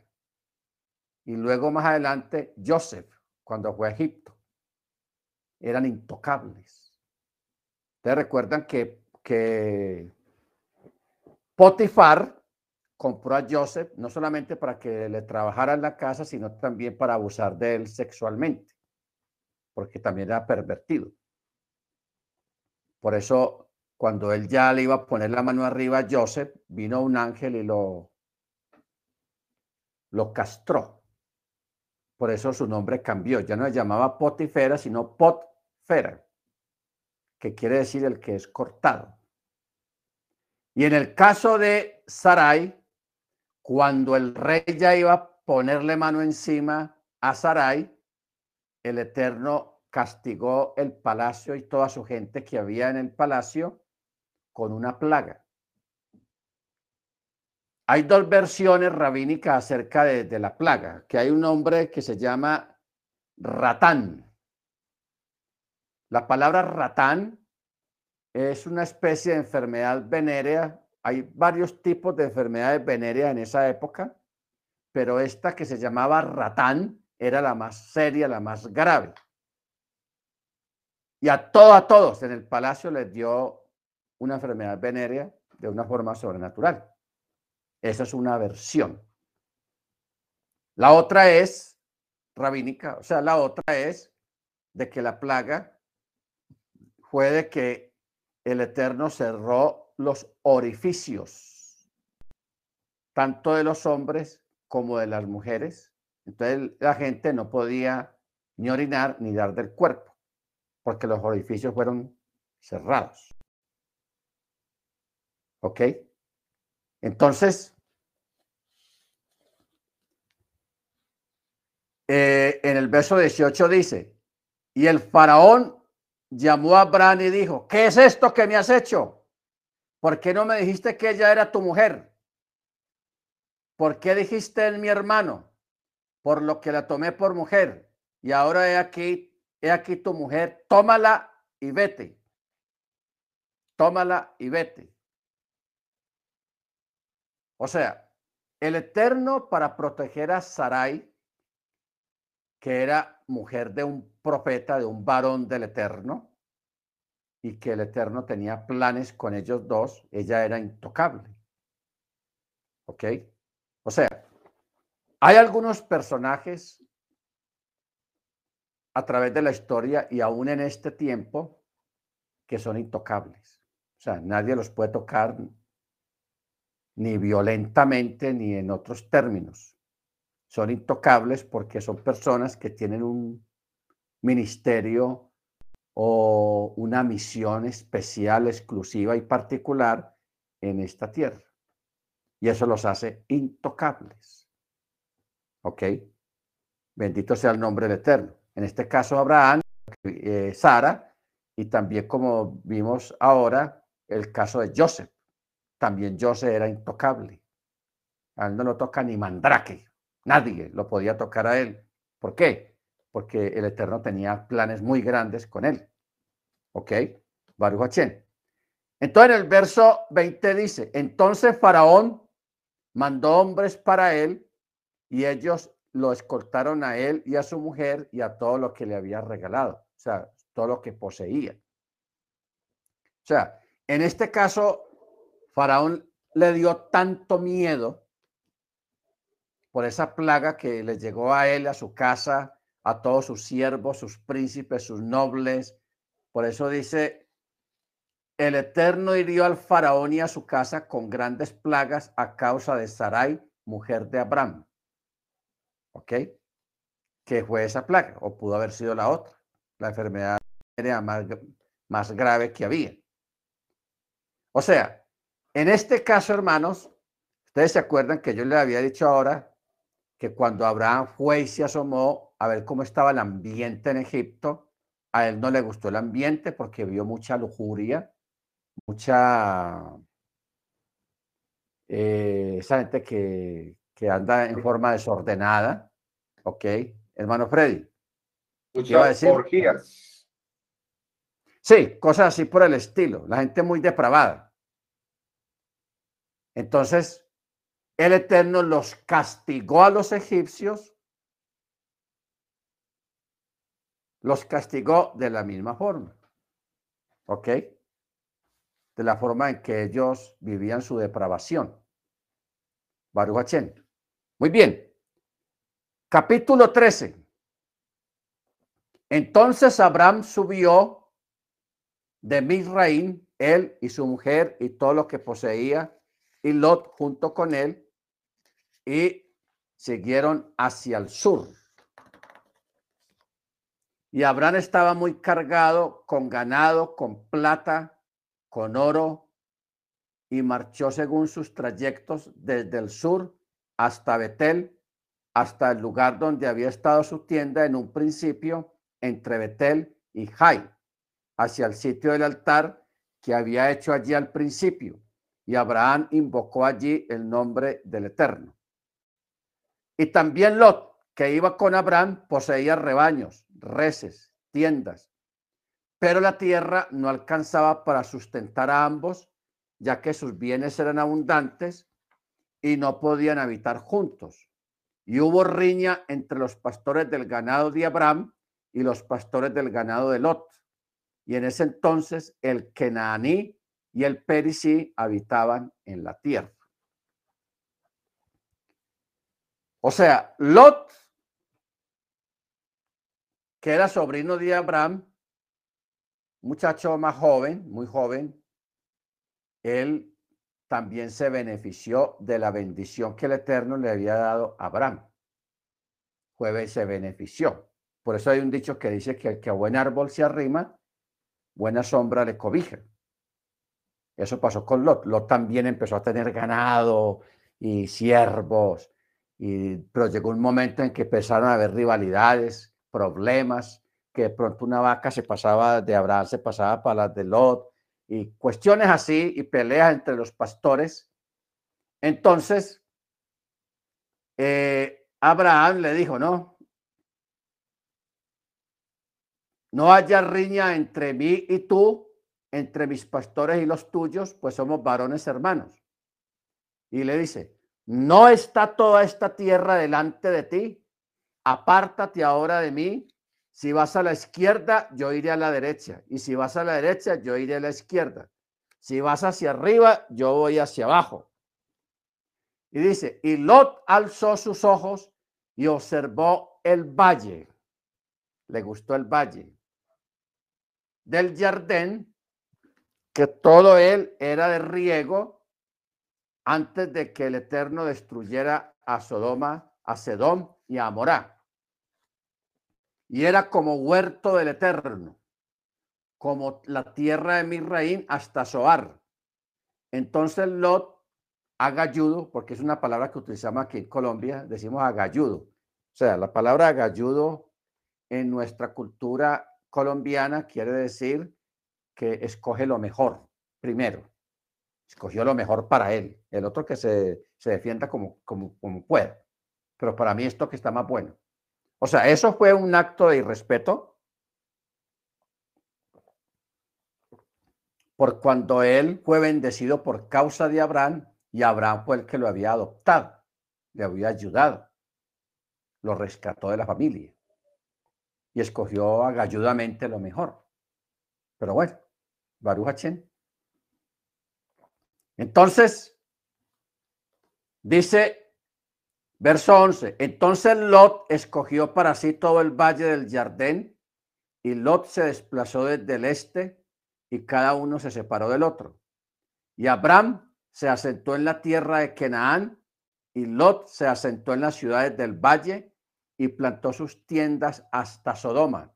Y luego más adelante, Joseph, cuando fue a Egipto. Eran intocables. Ustedes recuerdan que, que Potifar compró a Joseph no solamente para que le trabajara en la casa, sino también para abusar de él sexualmente porque también era pervertido. Por eso, cuando él ya le iba a poner la mano arriba a Joseph, vino un ángel y lo, lo castró. Por eso su nombre cambió. Ya no se llamaba Potifera, sino Potfera, que quiere decir el que es cortado. Y en el caso de Sarai, cuando el rey ya iba a ponerle mano encima a Sarai, el Eterno castigó el palacio y toda su gente que había en el palacio con una plaga. Hay dos versiones rabínicas acerca de, la plaga, que hay un hombre que se llama ratán. La palabra ratán es una especie de enfermedad venérea. Hay varios tipos de enfermedades venéreas en esa época, pero esta que se llamaba ratán era la más seria, la más grave. Y a todos, a todos en el palacio les dio una enfermedad venérea de una forma sobrenatural. Esa es una versión. La otra es rabínica, o sea, la otra es de que la plaga fue de que el Eterno cerró los orificios, tanto de los hombres como de las mujeres, entonces la gente no podía ni orinar ni dar del cuerpo, porque los orificios fueron cerrados. ¿Ok? Entonces, eh, en el verso 18 dice, y el faraón llamó a Abraham y dijo, ¿qué es esto que me has hecho? ¿Por qué no me dijiste que ella era tu mujer? ¿Por qué dijiste en mi hermano? por lo que la tomé por mujer. Y ahora he aquí, he aquí tu mujer, tómala y vete. Tómala y vete. O sea, el Eterno para proteger a Sarai, que era mujer de un profeta, de un varón del Eterno, y que el Eterno tenía planes con ellos dos, ella era intocable. ¿Ok? O sea, hay algunos personajes a través de la historia y aún en este tiempo que son intocables. O sea, nadie los puede tocar ni violentamente ni en otros términos. Son intocables porque son personas que tienen un ministerio o una misión especial, exclusiva y particular en esta tierra. Y eso los hace intocables. ¿Ok? Bendito sea el nombre del Eterno. En este caso, Abraham, eh, Sara, y también como vimos ahora, el caso de Joseph. También Joseph era intocable. A él no lo toca ni mandrake. Nadie lo podía tocar a él. ¿Por qué? Porque el Eterno tenía planes muy grandes con él. ¿Ok? Baruch Entonces en el verso 20 dice, entonces Faraón mandó hombres para él y ellos lo escoltaron a él y a su mujer y a todo lo que le había regalado, o sea, todo lo que poseía. O sea, en este caso, Faraón le dio tanto miedo por esa plaga que le llegó a él, a su casa, a todos sus siervos, sus príncipes, sus nobles. Por eso dice, el Eterno hirió al faraón y a su casa con grandes plagas a causa de Sarai, mujer de Abraham. ¿Ok? Que fue esa plaga, o pudo haber sido la otra, la enfermedad más, más grave que había. O sea, en este caso, hermanos, ustedes se acuerdan que yo les había dicho ahora que cuando Abraham fue y se asomó a ver cómo estaba el ambiente en Egipto, a él no le gustó el ambiente porque vio mucha lujuria, mucha... Eh, esa gente que, que, anda en forma desordenada, ¿ok? Hermano Freddy. Muchas orgías. Sí, cosas así por el estilo, la gente muy depravada. Entonces, el Eterno los castigó a los egipcios, los castigó de la misma forma. ¿Ok? De la forma en que ellos vivían su depravación. Baruch Muy bien. Capítulo 13. Entonces Abraham subió de Misraín, él y su mujer y todo lo que poseía y Lot junto con él y siguieron hacia el sur. Y Abraham estaba muy cargado con ganado, con plata, con oro, y marchó según sus trayectos desde el sur hasta Betel, hasta el lugar donde había estado su tienda en un principio entre Betel y Jai, hacia el sitio del altar que había hecho allí al principio y Abraham invocó allí el nombre del Eterno. Y también Lot, que iba con Abraham, poseía rebaños, reses, tiendas, pero la tierra no alcanzaba para sustentar a ambos, ya que sus bienes eran abundantes y no podían habitar juntos. Y hubo riña entre los pastores del ganado de Abraham y los pastores del ganado de Lot. Y en ese entonces el Kenaní y el Perisí habitaban en la tierra. O sea, Lot, que era sobrino de Abraham, muchacho más joven, muy joven, él también se benefició de la bendición que el Eterno le había dado a Abraham. Jueves se benefició. Por eso hay un dicho que dice que el que a buen árbol se arrima, buena sombra le cobija. Eso pasó con Lot. Lot también empezó a tener ganado y siervos, y, pero llegó un momento en que empezaron a haber rivalidades, problemas, que de pronto una vaca se pasaba de Abraham, se pasaba para las de Lot, y cuestiones así, y peleas entre los pastores. Entonces, eh, Abraham le dijo, no, no haya riña entre mí y tú, entre mis pastores y los tuyos, pues somos varones hermanos. Y le dice, no está toda esta tierra delante de ti, apártate ahora de mí. Si vas a la izquierda, yo iré a la derecha. Y si vas a la derecha, yo iré a la izquierda. Si vas hacia arriba, yo voy hacia abajo. Y dice, y Lot alzó sus ojos y observó el valle. Le gustó el valle del Jardín que todo él era de riego antes de que el Eterno destruyera a Sodoma, a Sedom y a Amorá. Y era como huerto del Eterno, como la tierra de Misraín hasta Soar. Entonces Lot, agalludo, porque es una palabra que utilizamos aquí en Colombia, decimos agalludo. O sea, la palabra agalludo en nuestra cultura colombiana quiere decir que escoge lo mejor primero. Escogió lo mejor para él. El otro que se, se defienda como, como, como pueda. Pero para mí esto que está más bueno. O sea, eso fue un acto de irrespeto por cuando él fue bendecido por causa de Abraham y Abraham fue el que lo había adoptado, le había ayudado. lo rescató de la familia y escogió agalludamente lo mejor. Pero bueno, Baruch Hachén. Entonces, dice verso 11, entonces Lot escogió para sí todo el valle del Jardín y Lot se desplazó desde el este y cada uno se separó del otro. Y Abraham se asentó en la tierra de Canaán y Lot se asentó en las ciudades del valle y plantó sus tiendas hasta Sodoma.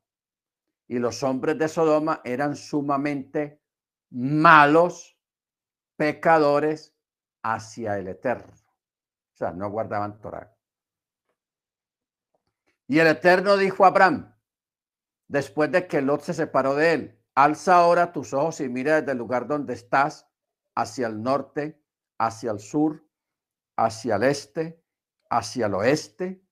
Y los hombres de Sodoma eran sumamente malos, pecadores hacia el Eterno. O sea, no guardaban Torah. Y el Eterno dijo a Abraham, después de que Lot se separó de él, alza ahora tus ojos y mira desde el lugar donde estás hacia el norte, hacia el sur, hacia el este, hacia el oeste,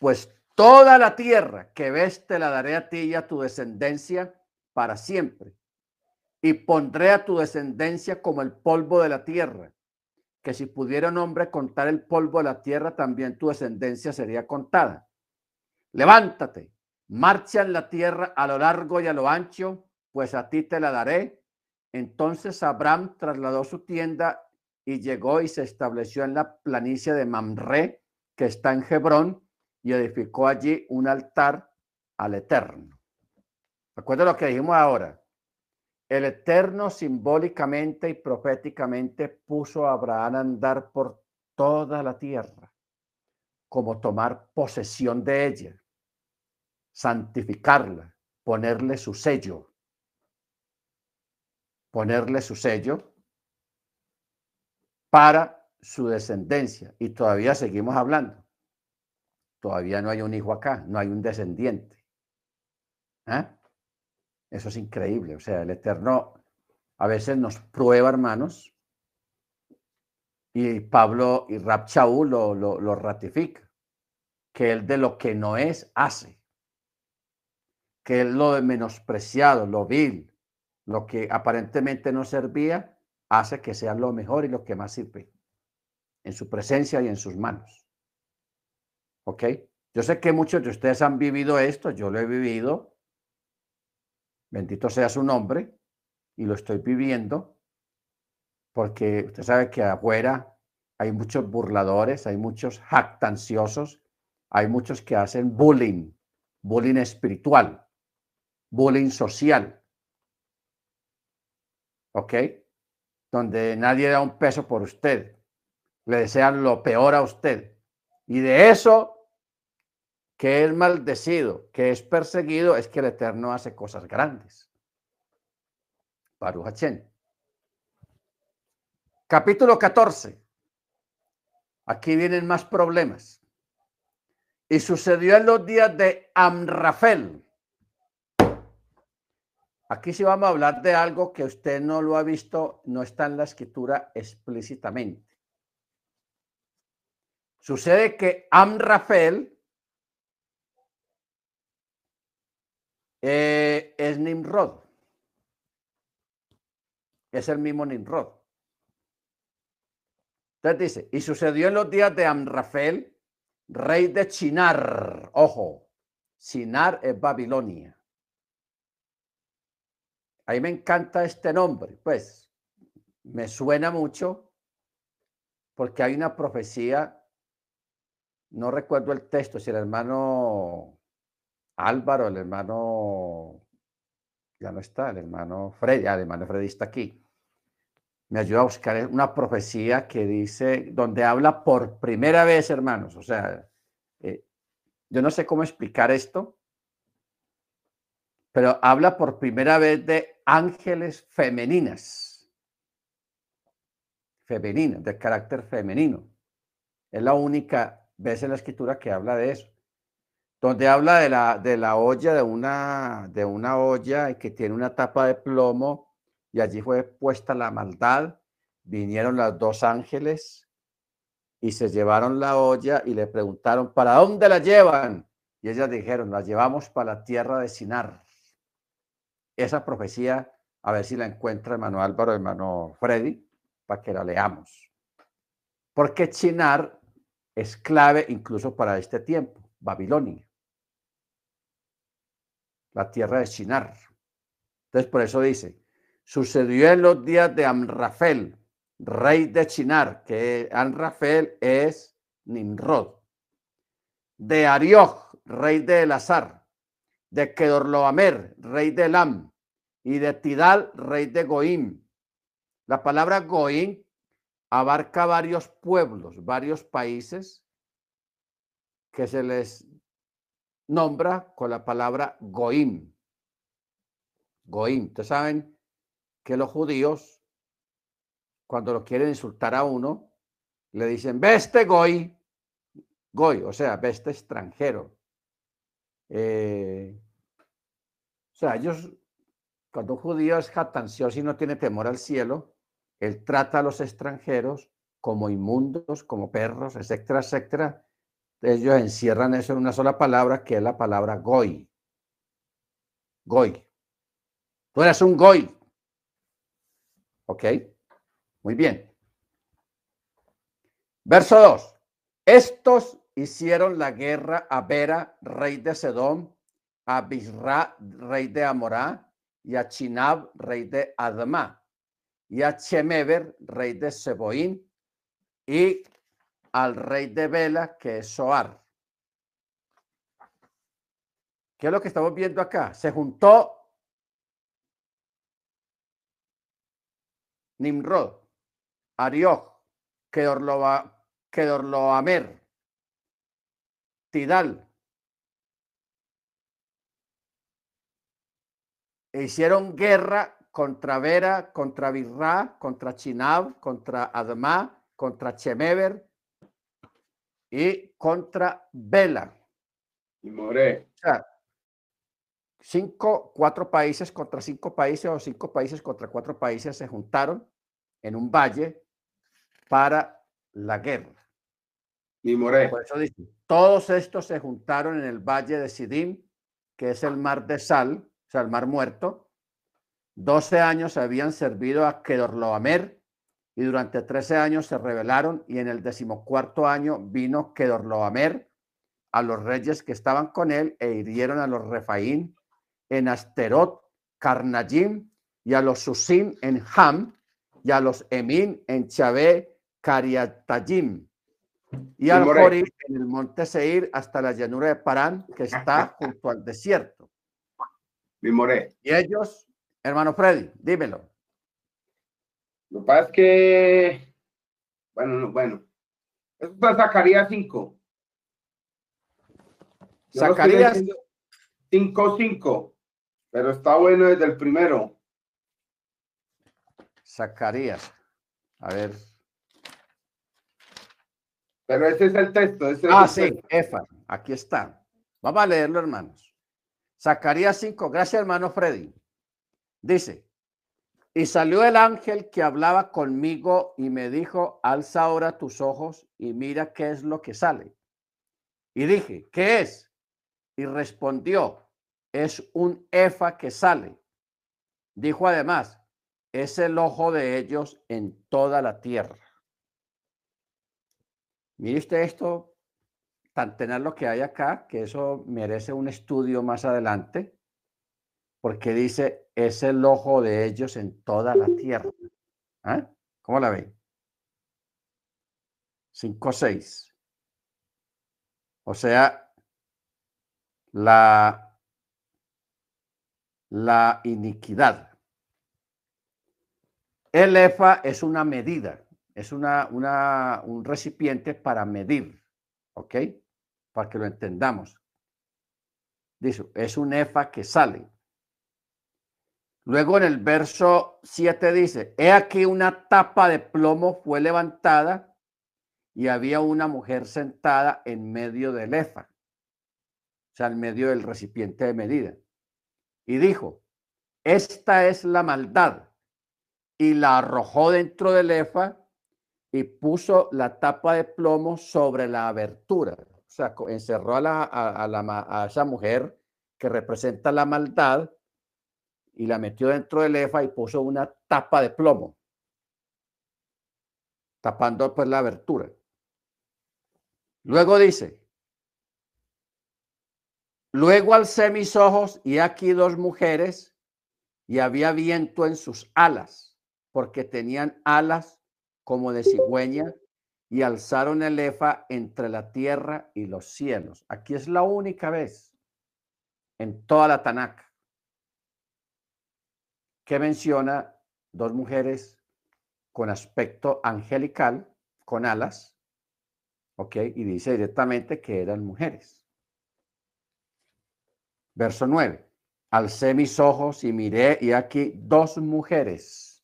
pues toda la tierra que ves te la daré a ti y a tu descendencia para siempre. Y pondré a tu descendencia como el polvo de la tierra, que si pudiera un hombre contar el polvo de la tierra, también tu descendencia sería contada. Levántate, marcha en la tierra a lo largo y a lo ancho, pues a ti te la daré. Entonces Abraham trasladó su tienda y llegó y se estableció en la planicie de Mamre, que está en Hebrón, y edificó allí un altar al Eterno. Recuerda lo que dijimos ahora. El Eterno simbólicamente y proféticamente puso a Abraham a andar por toda la tierra, como tomar posesión de ella, santificarla, ponerle su sello, ponerle su sello para su descendencia. Y todavía seguimos hablando. Todavía no hay un hijo acá, no hay un descendiente. ¿Ah? Eso es increíble. O sea, el Eterno a veces nos prueba, hermanos, y Pablo y Rab lo, lo, lo ratifica, que él de lo que no es hace, que él lo menospreciado, lo vil, lo que aparentemente no servía, hace que sea lo mejor y lo que más sirve en su presencia y en sus manos. ¿Ok? Yo sé que muchos de ustedes han vivido esto, yo lo he vivido. Bendito sea su nombre y lo estoy viviendo porque usted sabe que afuera hay muchos burladores, hay muchos jactanciosos, hay muchos que hacen bullying, bullying espiritual, bullying social. ¿Ok? donde nadie da un peso por usted, le desean lo peor a usted. Y de eso que es maldecido, que es perseguido, es que el Eterno hace cosas grandes. Baruch Capítulo 14. Aquí vienen más problemas. Y sucedió en los días de Amrafel, Aquí sí vamos a hablar de algo que usted no lo ha visto, no está en la escritura explícitamente. Sucede que Amrafel eh, es Nimrod. Es el mismo Nimrod. Entonces dice, y sucedió en los días de Amrafel, rey de Chinar. Ojo, Chinar es Babilonia. A mí me encanta este nombre, pues me suena mucho porque hay una profecía, no recuerdo el texto, si el hermano Álvaro, el hermano, ya no está, el hermano Freddy, ah, el hermano Freddy está aquí. Me ayuda a buscar una profecía que dice, donde habla por primera vez, hermanos. O sea, eh, yo no sé cómo explicar esto, pero habla por primera vez de ángeles femeninas, femeninas, de carácter femenino. Es la única vez en la escritura que habla de eso. Donde habla de la, de la olla, de una, de una olla que tiene una tapa de plomo y allí fue puesta la maldad. Vinieron los dos ángeles y se llevaron la olla y le preguntaron, ¿para dónde la llevan? Y ellas dijeron, la llevamos para la tierra de Sinar esa profecía, a ver si la encuentra hermano Álvaro, hermano Freddy, para que la leamos. Porque Chinar es clave incluso para este tiempo. Babilonia, la tierra de Shinar. Entonces, por eso dice, sucedió en los días de Amrafel, rey de Shinar, que Amrafel es Nimrod, de Arioch, rey de Elazar, de Kedorloamer, rey de Elam, y de Tidal, rey de Goim. La palabra Goim abarca varios pueblos, varios países que se les nombra con la palabra Goim. Goim. Ustedes saben que los judíos, cuando lo quieren insultar a uno, le dicen, veste Goy. Goy, o sea, veste extranjero. Eh, o sea, ellos, cuando un judío es jactancioso y no tiene temor al cielo, él trata a los extranjeros como inmundos, como perros, etcétera, etcétera. Ellos encierran eso en una sola palabra, que es la palabra goy. Goy. Tú eres un goy. ¿Ok? Muy bien. Verso 2. Estos hicieron la guerra a Bera, rey de Sedom, a Bisra, rey de Amorá, y a Chinab, rey de Adma, y a Chemever, rey de Seboín, y al rey de Bela, que es Soar. ¿Qué es lo que estamos viendo acá? Se juntó Nimrod, Arioch, Kedorloamer, Tidal. E hicieron guerra contra Vera, contra Birra, contra Chinab, contra Adma, contra Chemever y contra Bela. Y More. O sea, cinco, cuatro países contra cinco países o cinco países contra cuatro países se juntaron en un valle para la guerra. Y More. Por eso dice, todos estos se juntaron en el valle de Sidim, que es el mar de sal, o sea, el mar muerto. 12 años habían servido a Kedorloamer y durante 13 años se rebelaron y en el decimocuarto año vino Kedorloamer a los reyes que estaban con él e hirieron a los Refaín en Asterot, Carnajim y a los Susim en Ham y a los Emin en Chabé, Cariatayim y al. Jorí en el monte Seir hasta la llanura de Parán que está junto al desierto. Y ellos, hermano Freddy, dímelo. Lo que pasa es que. Bueno, no, bueno. Eso está Zacarías 5. Zacarías 5, 5. Pero está bueno desde el primero. Zacarías. A ver. Pero ese es el texto. ese es Ah, el sí. Efa. Aquí está. Vamos a leerlo, hermanos. Zacarías 5. Gracias, hermano Freddy. Dice, y salió el ángel que hablaba conmigo y me dijo, alza ahora tus ojos y mira qué es lo que sale. Y dije, ¿qué es? Y respondió, es un efa que sale. Dijo además, es el ojo de ellos en toda la tierra. Mire usted esto, tan tener lo que hay acá, que eso merece un estudio más adelante, porque dice, es el ojo de ellos en toda la tierra. ¿Ah? ¿Cómo la ven? 5, 6. O sea, la, la iniquidad. El EFA es una medida, es una, una, un recipiente para medir, ¿ok? Para que lo entendamos. Dice, es un EFA que sale. Luego en el verso 7 dice, he aquí una tapa de plomo fue levantada y había una mujer sentada en medio del EFA, o sea, en medio del recipiente de medida. Y dijo, esta es la maldad. Y la arrojó dentro del EFA y puso la tapa de plomo sobre la abertura. O sea, encerró a, la, a, la a esa mujer que representa la maldad y la metió dentro del EFA y puso una tapa de plomo, tapando pues la abertura. Luego dice, Luego alcé mis ojos y aquí dos mujeres y había viento en sus alas, porque tenían alas como de cigüeña y alzaron el efa entre la tierra y los cielos. Aquí es la única vez en toda la Tanakh que menciona dos mujeres con aspecto angelical, con alas, ¿ok? Y dice directamente que eran mujeres. Verso 9. Alcé mis ojos y miré y aquí dos mujeres.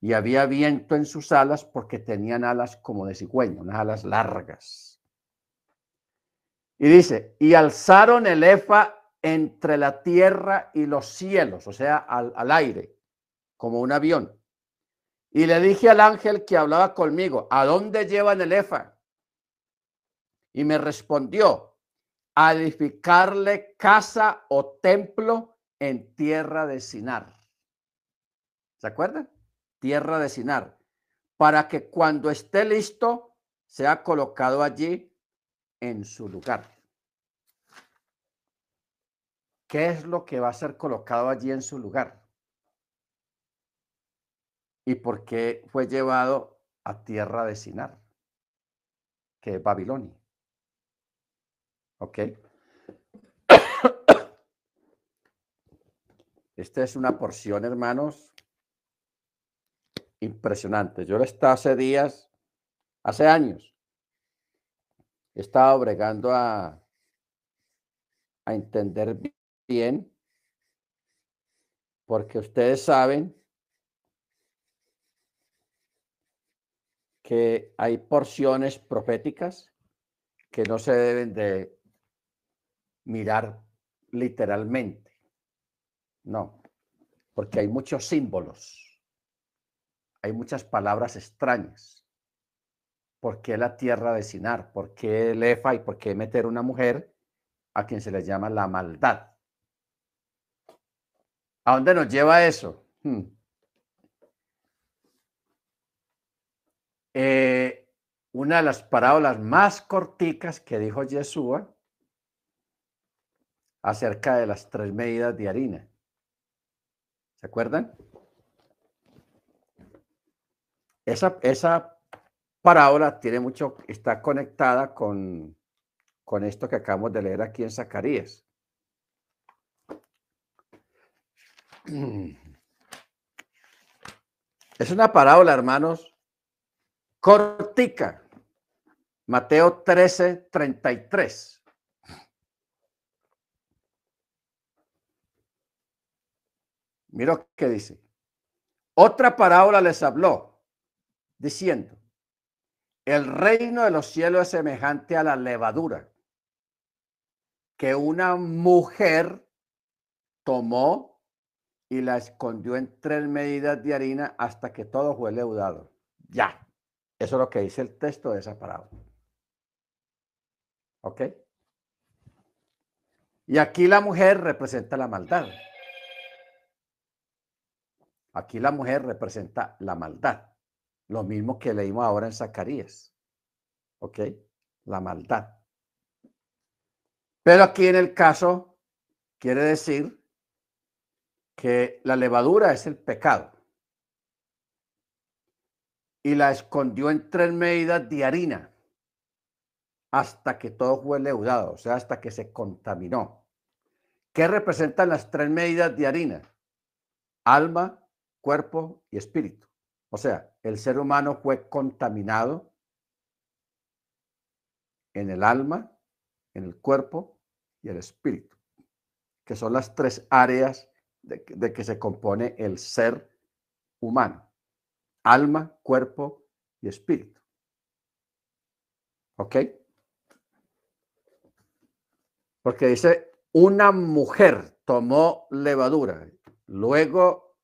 Y había viento en sus alas porque tenían alas como de cigüeña, unas alas largas. Y dice, y alzaron el efa entre la tierra y los cielos, o sea, al, al aire, como un avión. Y le dije al ángel que hablaba conmigo, ¿a dónde llevan el efa? Y me respondió, a edificarle casa o templo en tierra de Sinar. ¿Se acuerdan? Tierra de Sinar. Para que cuando esté listo, sea colocado allí en su lugar. ¿Qué es lo que va a ser colocado allí en su lugar? ¿Y por qué fue llevado a tierra de Sinar? Que es Babilonia. ¿Ok? *coughs* Esta es una porción, hermanos, impresionante. Yo lo estaba hace días, hace años, estaba bregando a, a entender bien, porque ustedes saben que hay porciones proféticas que no se deben de mirar literalmente. No, porque hay muchos símbolos, hay muchas palabras extrañas. ¿Por qué la tierra de Sinar? ¿Por qué el Efa y por qué meter una mujer a quien se le llama la maldad? ¿A dónde nos lleva eso? Hmm. Eh, una de las parábolas más corticas que dijo Yeshua acerca de las tres medidas de harina. ¿Se acuerdan? Esa, esa parábola tiene mucho, está conectada con, con esto que acabamos de leer aquí en Zacarías. Es una parábola, hermanos, cortica. Mateo 13, 33. Mira qué dice. Otra parábola les habló, diciendo, el reino de los cielos es semejante a la levadura que una mujer tomó y la escondió en tres medidas de harina hasta que todo fue leudado. Ya, eso es lo que dice el texto de esa parábola. ¿Ok? Y aquí la mujer representa la maldad. Aquí la mujer representa la maldad. Lo mismo que leímos ahora en Zacarías. ¿Ok? La maldad. Pero aquí en el caso quiere decir que la levadura es el pecado. Y la escondió en tres medidas de harina hasta que todo fue leudado, o sea, hasta que se contaminó. ¿Qué representan las tres medidas de harina? Alma, cuerpo y espíritu. O sea, el ser humano fue contaminado en el alma, en el cuerpo y el espíritu, que son las tres áreas de, que se compone el ser humano. Alma, cuerpo y espíritu. ¿Ok? Porque dice, una mujer tomó levadura, luego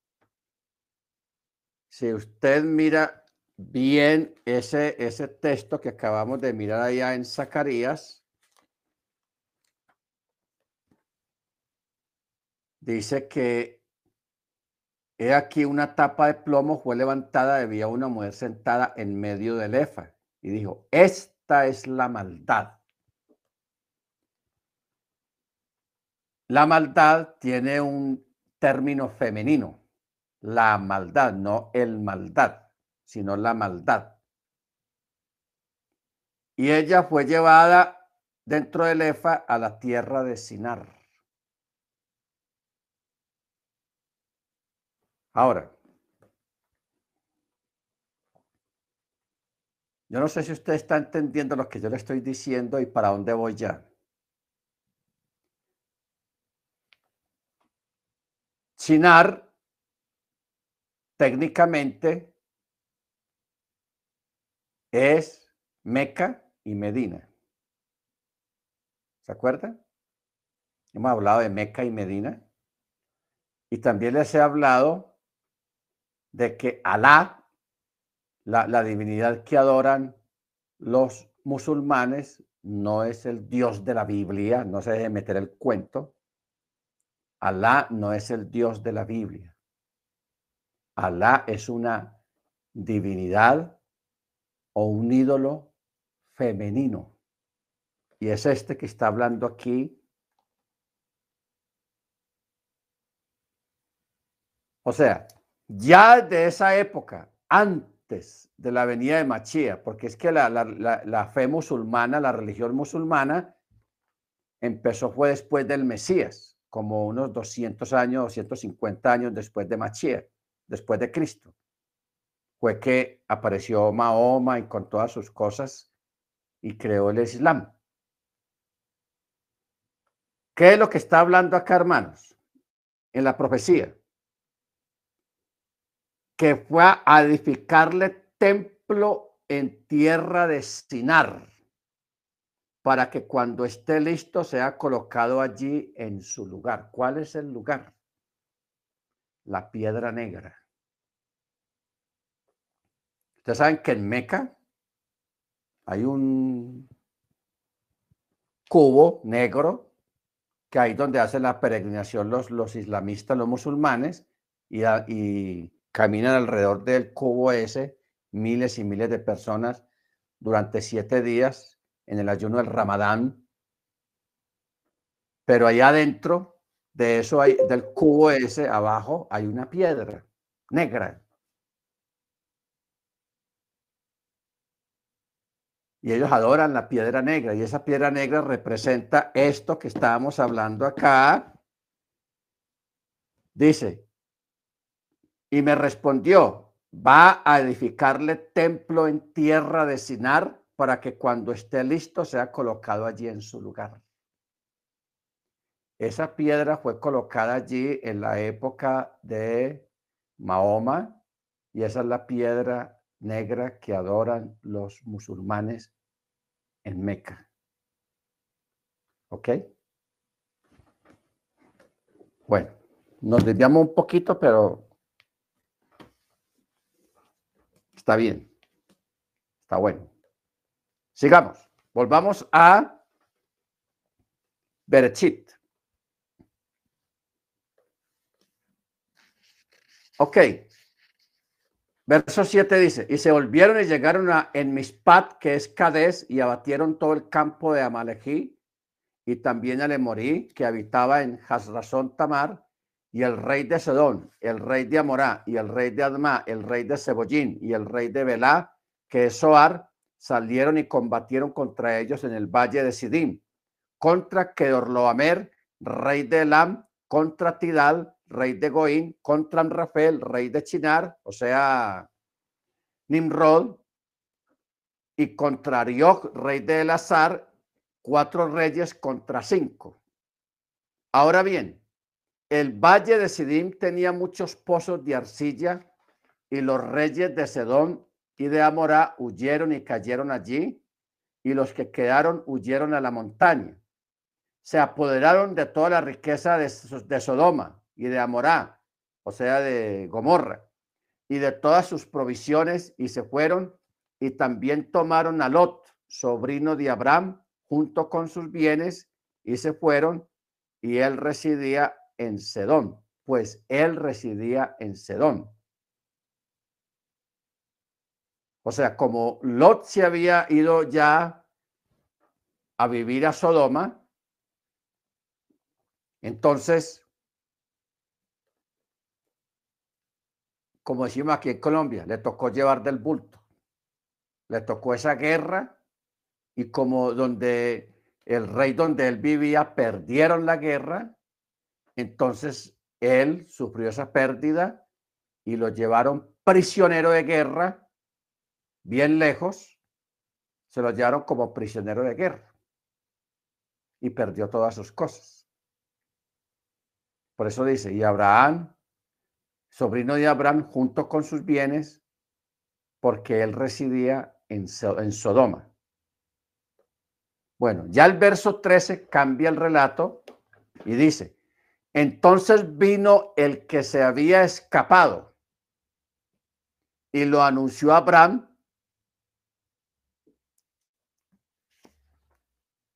si usted mira bien ese, ese texto que acabamos de mirar allá en Zacarías, dice que he aquí una tapa de plomo fue levantada, había una mujer sentada en medio del efa y dijo, esta es la maldad. la maldad tiene un término femenino, la maldad, no el maldad, sino la maldad. Y ella fue llevada dentro del Efa a la tierra de Sinar. Ahora, yo no sé si usted está entendiendo lo que yo le estoy diciendo y para dónde voy ya. Sinar, técnicamente, es Meca y Medina. ¿Se acuerdan? Hemos hablado de Meca y Medina. Y también les he hablado de que Alá, la, divinidad que adoran los musulmanes, no es el Dios de la Biblia, no se debe meter el cuento. Alá no es el Dios de la Biblia. Alá es una divinidad o un ídolo femenino. Y es este que está hablando aquí. O sea, ya de esa época, antes de la venida de Machía, porque es que la, fe musulmana, la religión musulmana, empezó fue después del Mesías, como unos 200 años, 250 años después de Machía, después de Cristo. Fue que apareció Mahoma y con todas sus cosas y creó el Islam. ¿Qué es lo que está hablando acá, hermanos? En la profecía que fue a edificarle templo en tierra de Sinar, para que cuando esté listo sea colocado allí en su lugar. ¿Cuál es el lugar? La piedra negra. Ustedes saben que en Meca hay un cubo negro que ahí donde hacen la peregrinación los, los islamistas, los musulmanes, y, y caminan alrededor del cubo ese miles y miles de personas durante siete días en el ayuno del Ramadán. Pero allá adentro de eso hay, del cubo ese abajo hay una piedra negra. Y ellos adoran la piedra negra y esa piedra negra representa esto que estábamos hablando acá. Dice, y me respondió, va a edificarle templo en tierra de Sinar para que cuando esté listo sea colocado allí en su lugar. Esa piedra fue colocada allí en la época de Mahoma y esa es la piedra negra que adoran los musulmanes en Meca. ¿Ok? Bueno, nos desviamos un poquito, pero Está bien. Está bueno. Sigamos. Volvamos a Berechit. Ok. Verso 7 dice, y se volvieron y llegaron a en Mispat, que es Cades, y abatieron todo el campo de Amalejí, y también a Lemorí, que habitaba en Hasrazón Tamar, y el rey de Sedón, el rey de Amorá, y el rey de Adma, el rey de Cebollín y el rey de Belá, que es Soar, salieron y combatieron contra ellos en el valle de Sidim, contra Kedorloamer, rey de Elam, contra Tidal, rey de Goín, contra Rafael, rey de Chinar, o sea, Nimrod, y contra Arioch, rey de Elazar, cuatro reyes contra cinco. Ahora bien, el valle de Sidim tenía muchos pozos de arcilla y los reyes de Sedón y de Amorá huyeron y cayeron allí y los que quedaron huyeron a la montaña. Se apoderaron de toda la riqueza de, de Sodoma y de Amorá, o sea, de Gomorra, y de todas sus provisiones y se fueron y también tomaron a Lot, sobrino de Abraham, junto con sus bienes y se fueron y él residía en Sedón, pues él residía en Sedón. O sea, como Lot se había ido ya a vivir a Sodoma, Entonces, como decimos aquí en Colombia, le tocó llevar del bulto. Le tocó esa guerra y como donde el rey donde él vivía perdieron la guerra, entonces él sufrió esa pérdida y lo llevaron prisionero de guerra, bien lejos, se lo llevaron como prisionero de guerra y perdió todas sus cosas. Por eso dice, y Abraham, sobrino de Abraham, junto con sus bienes, porque él residía en, en Sodoma. Bueno, ya el verso 13 cambia el relato y dice, entonces vino el que se había escapado y lo anunció a Abraham.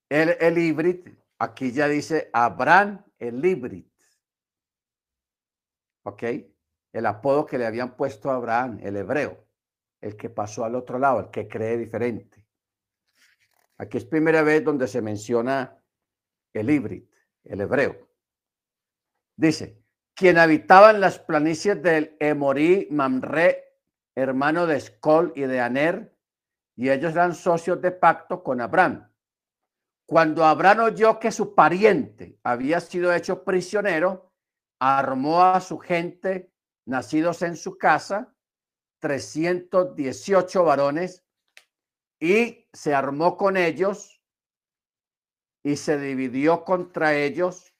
El, el aquí ya dice Abraham el híbrid. ¿Ok? El apodo que le habían puesto a Abraham, el hebreo, el que pasó al otro lado, el que cree diferente. Aquí es primera vez donde se menciona el híbrid, el hebreo. Dice, quien habitaba en las planicies del Emorí, Mamre, hermano de Escol y de Aner, y ellos eran socios de pacto con Abraham. Cuando Abraham oyó que su pariente había sido hecho prisionero, armó a su gente, nacidos en su casa, 318 varones, y se armó con ellos y se dividió contra ellos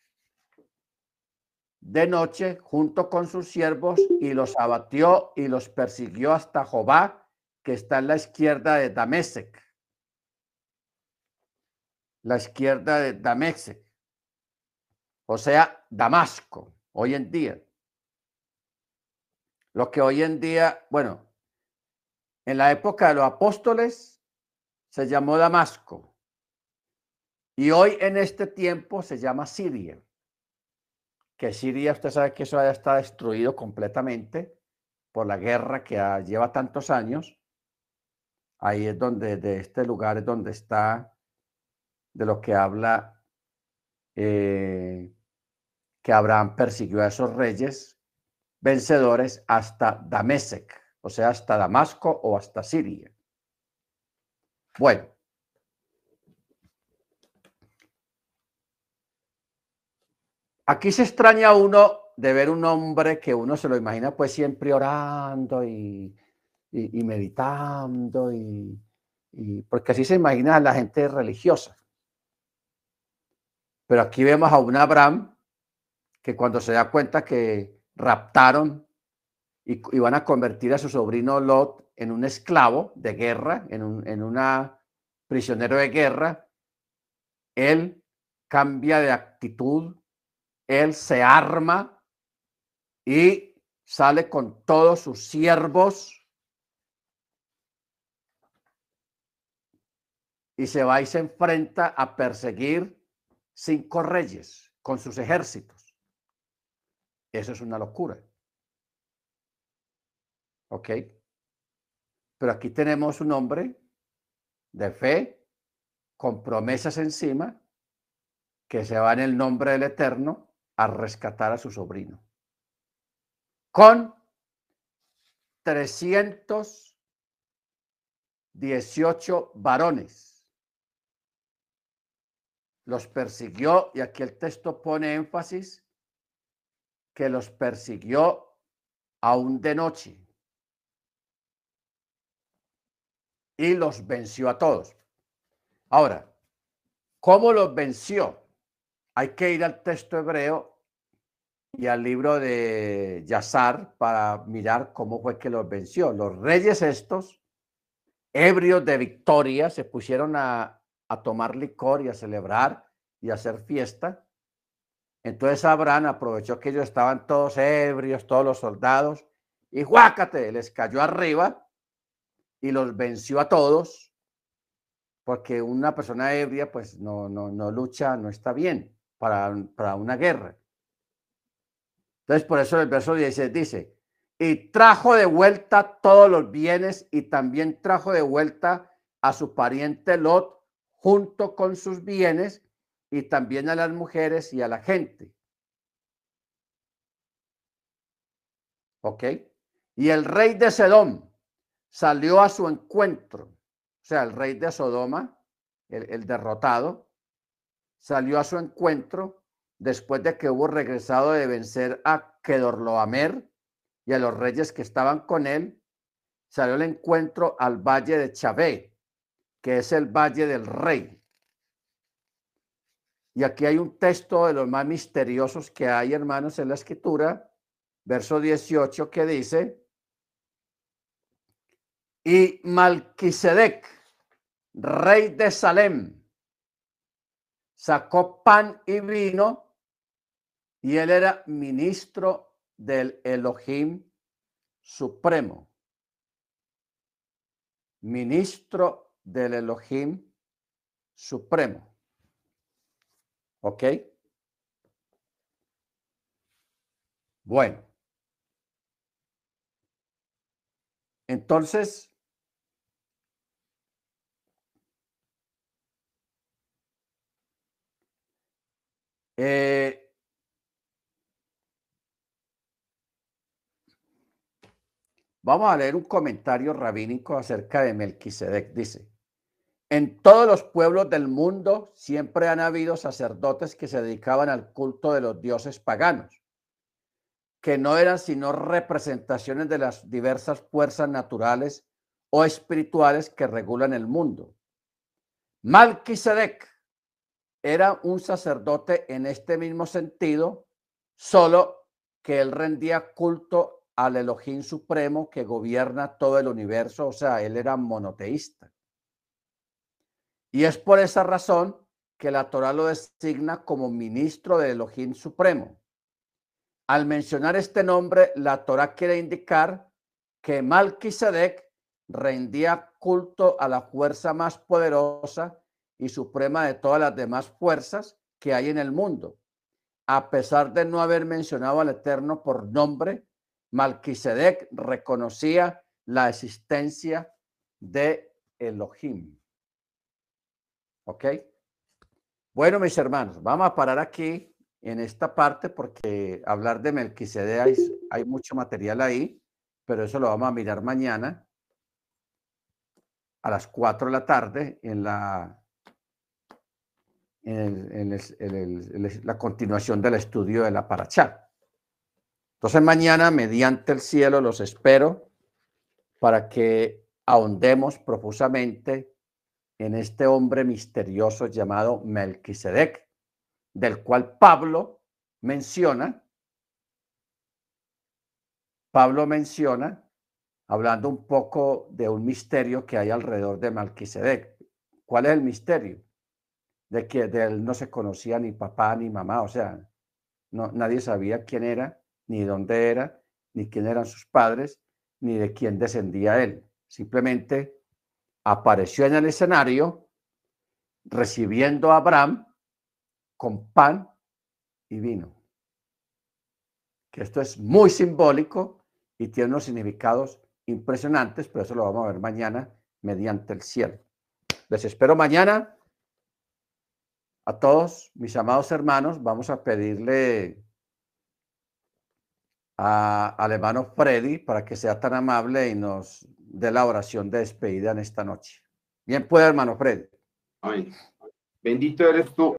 de noche junto con sus siervos y los abatió y los persiguió hasta Jobá, que está en la izquierda de Damesec. La izquierda de Damesec. O sea, Damasco, hoy en día. Lo que hoy en día, bueno, en la época de los apóstoles se llamó Damasco. Y hoy en este tiempo se llama Siria que Siria, usted sabe que eso ya está destruido completamente por la guerra que lleva tantos años. Ahí es donde, de este lugar es donde está, de lo que habla, eh, que Abraham persiguió a esos reyes vencedores hasta Damesec, o sea, hasta Damasco o hasta Siria. Bueno, Aquí se extraña uno de ver un hombre que uno se lo imagina pues siempre orando y, meditando y, porque así se imagina a la gente religiosa. Pero aquí vemos a un Abraham que cuando se da cuenta que raptaron y, van a convertir a su sobrino Lot en un esclavo de guerra, en un prisionero de guerra, él cambia de actitud, él se arma y sale con todos sus siervos y se va y se enfrenta a perseguir cinco reyes con sus ejércitos. Eso es una locura. ¿Ok? Pero aquí tenemos un hombre de fe, con promesas encima, que se va en el nombre del Eterno a rescatar a su sobrino. Con 318 varones. Los persiguió, y aquí el texto pone énfasis, que los persiguió aún de noche. Y los venció a todos. Ahora, ¿cómo los venció? hay que ir al texto hebreo y al libro de Yazar para mirar cómo fue que los venció. Los reyes estos, ebrios de victoria, se pusieron a, tomar licor y a celebrar y a hacer fiesta. Entonces Abraham aprovechó que ellos estaban todos ebrios, todos los soldados, y guácate, les cayó arriba y los venció a todos, porque una persona ebria pues no, no, no lucha, no está bien para, una guerra. Entonces, por eso el verso 16 dice, y trajo de vuelta todos los bienes y también trajo de vuelta a su pariente Lot junto con sus bienes y también a las mujeres y a la gente. ¿Ok? Y el rey de Sedom salió a su encuentro. O sea, el rey de Sodoma, el, el derrotado, salió a su encuentro después de que hubo regresado de vencer a Kedorloamer y a los reyes que estaban con él, salió el encuentro al valle de Chabé, que es el valle del rey. Y aquí hay un texto de los más misteriosos que hay, hermanos, en la escritura, verso 18, que dice, y Malquisedec, rey de Salem, sacó pan y vino, y él era ministro del Elohim Supremo. Ministro del Elohim Supremo. ¿Ok? Bueno. Entonces, eh, vamos a leer un comentario rabínico acerca de Melquisedec. Dice, en todos los pueblos del mundo siempre han habido sacerdotes que se dedicaban al culto de los dioses paganos, que no eran sino representaciones de las diversas fuerzas naturales o espirituales que regulan el mundo. Malquisedec era un sacerdote en este mismo sentido, solo que él rendía culto al Elohim supremo que gobierna todo el universo, o sea, él era monoteísta. Y es por esa razón que la Torah lo designa como ministro del Elohim Supremo. Al mencionar este nombre, la Torah quiere indicar que Malquisedec rendía culto a la fuerza más poderosa y suprema de todas las demás fuerzas que hay en el mundo. A pesar de no haber mencionado al Eterno por nombre, Malquisedec reconocía la existencia de Elohim. ¿Ok? Bueno, mis hermanos, vamos a parar aquí en esta parte porque hablar de Melquisedec hay, mucho material ahí, pero eso lo vamos a mirar mañana a las 4 de la tarde en la, en la continuación del estudio de la Parachá. Entonces mañana, mediante el cielo, los espero para que ahondemos profusamente en este hombre misterioso llamado Melquisedec, del cual Pablo menciona, Pablo menciona, hablando un poco de un misterio que hay alrededor de Melquisedec. ¿Cuál es el misterio? De que de él no se conocía ni papá ni mamá, o sea, no, nadie sabía quién era, ni dónde era, ni quién eran sus padres, ni de quién descendía él. Simplemente apareció en el escenario recibiendo a Abraham con pan y vino. Que esto es muy simbólico y tiene unos significados impresionantes, pero eso lo vamos a ver mañana mediante el cielo. Les espero mañana. A todos mis amados hermanos, vamos a pedirle a, al hermano Freddy para que sea tan amable y nos de la oración de despedida en esta noche. Bien puede, hermano Fred. Amén. Bendito eres tú,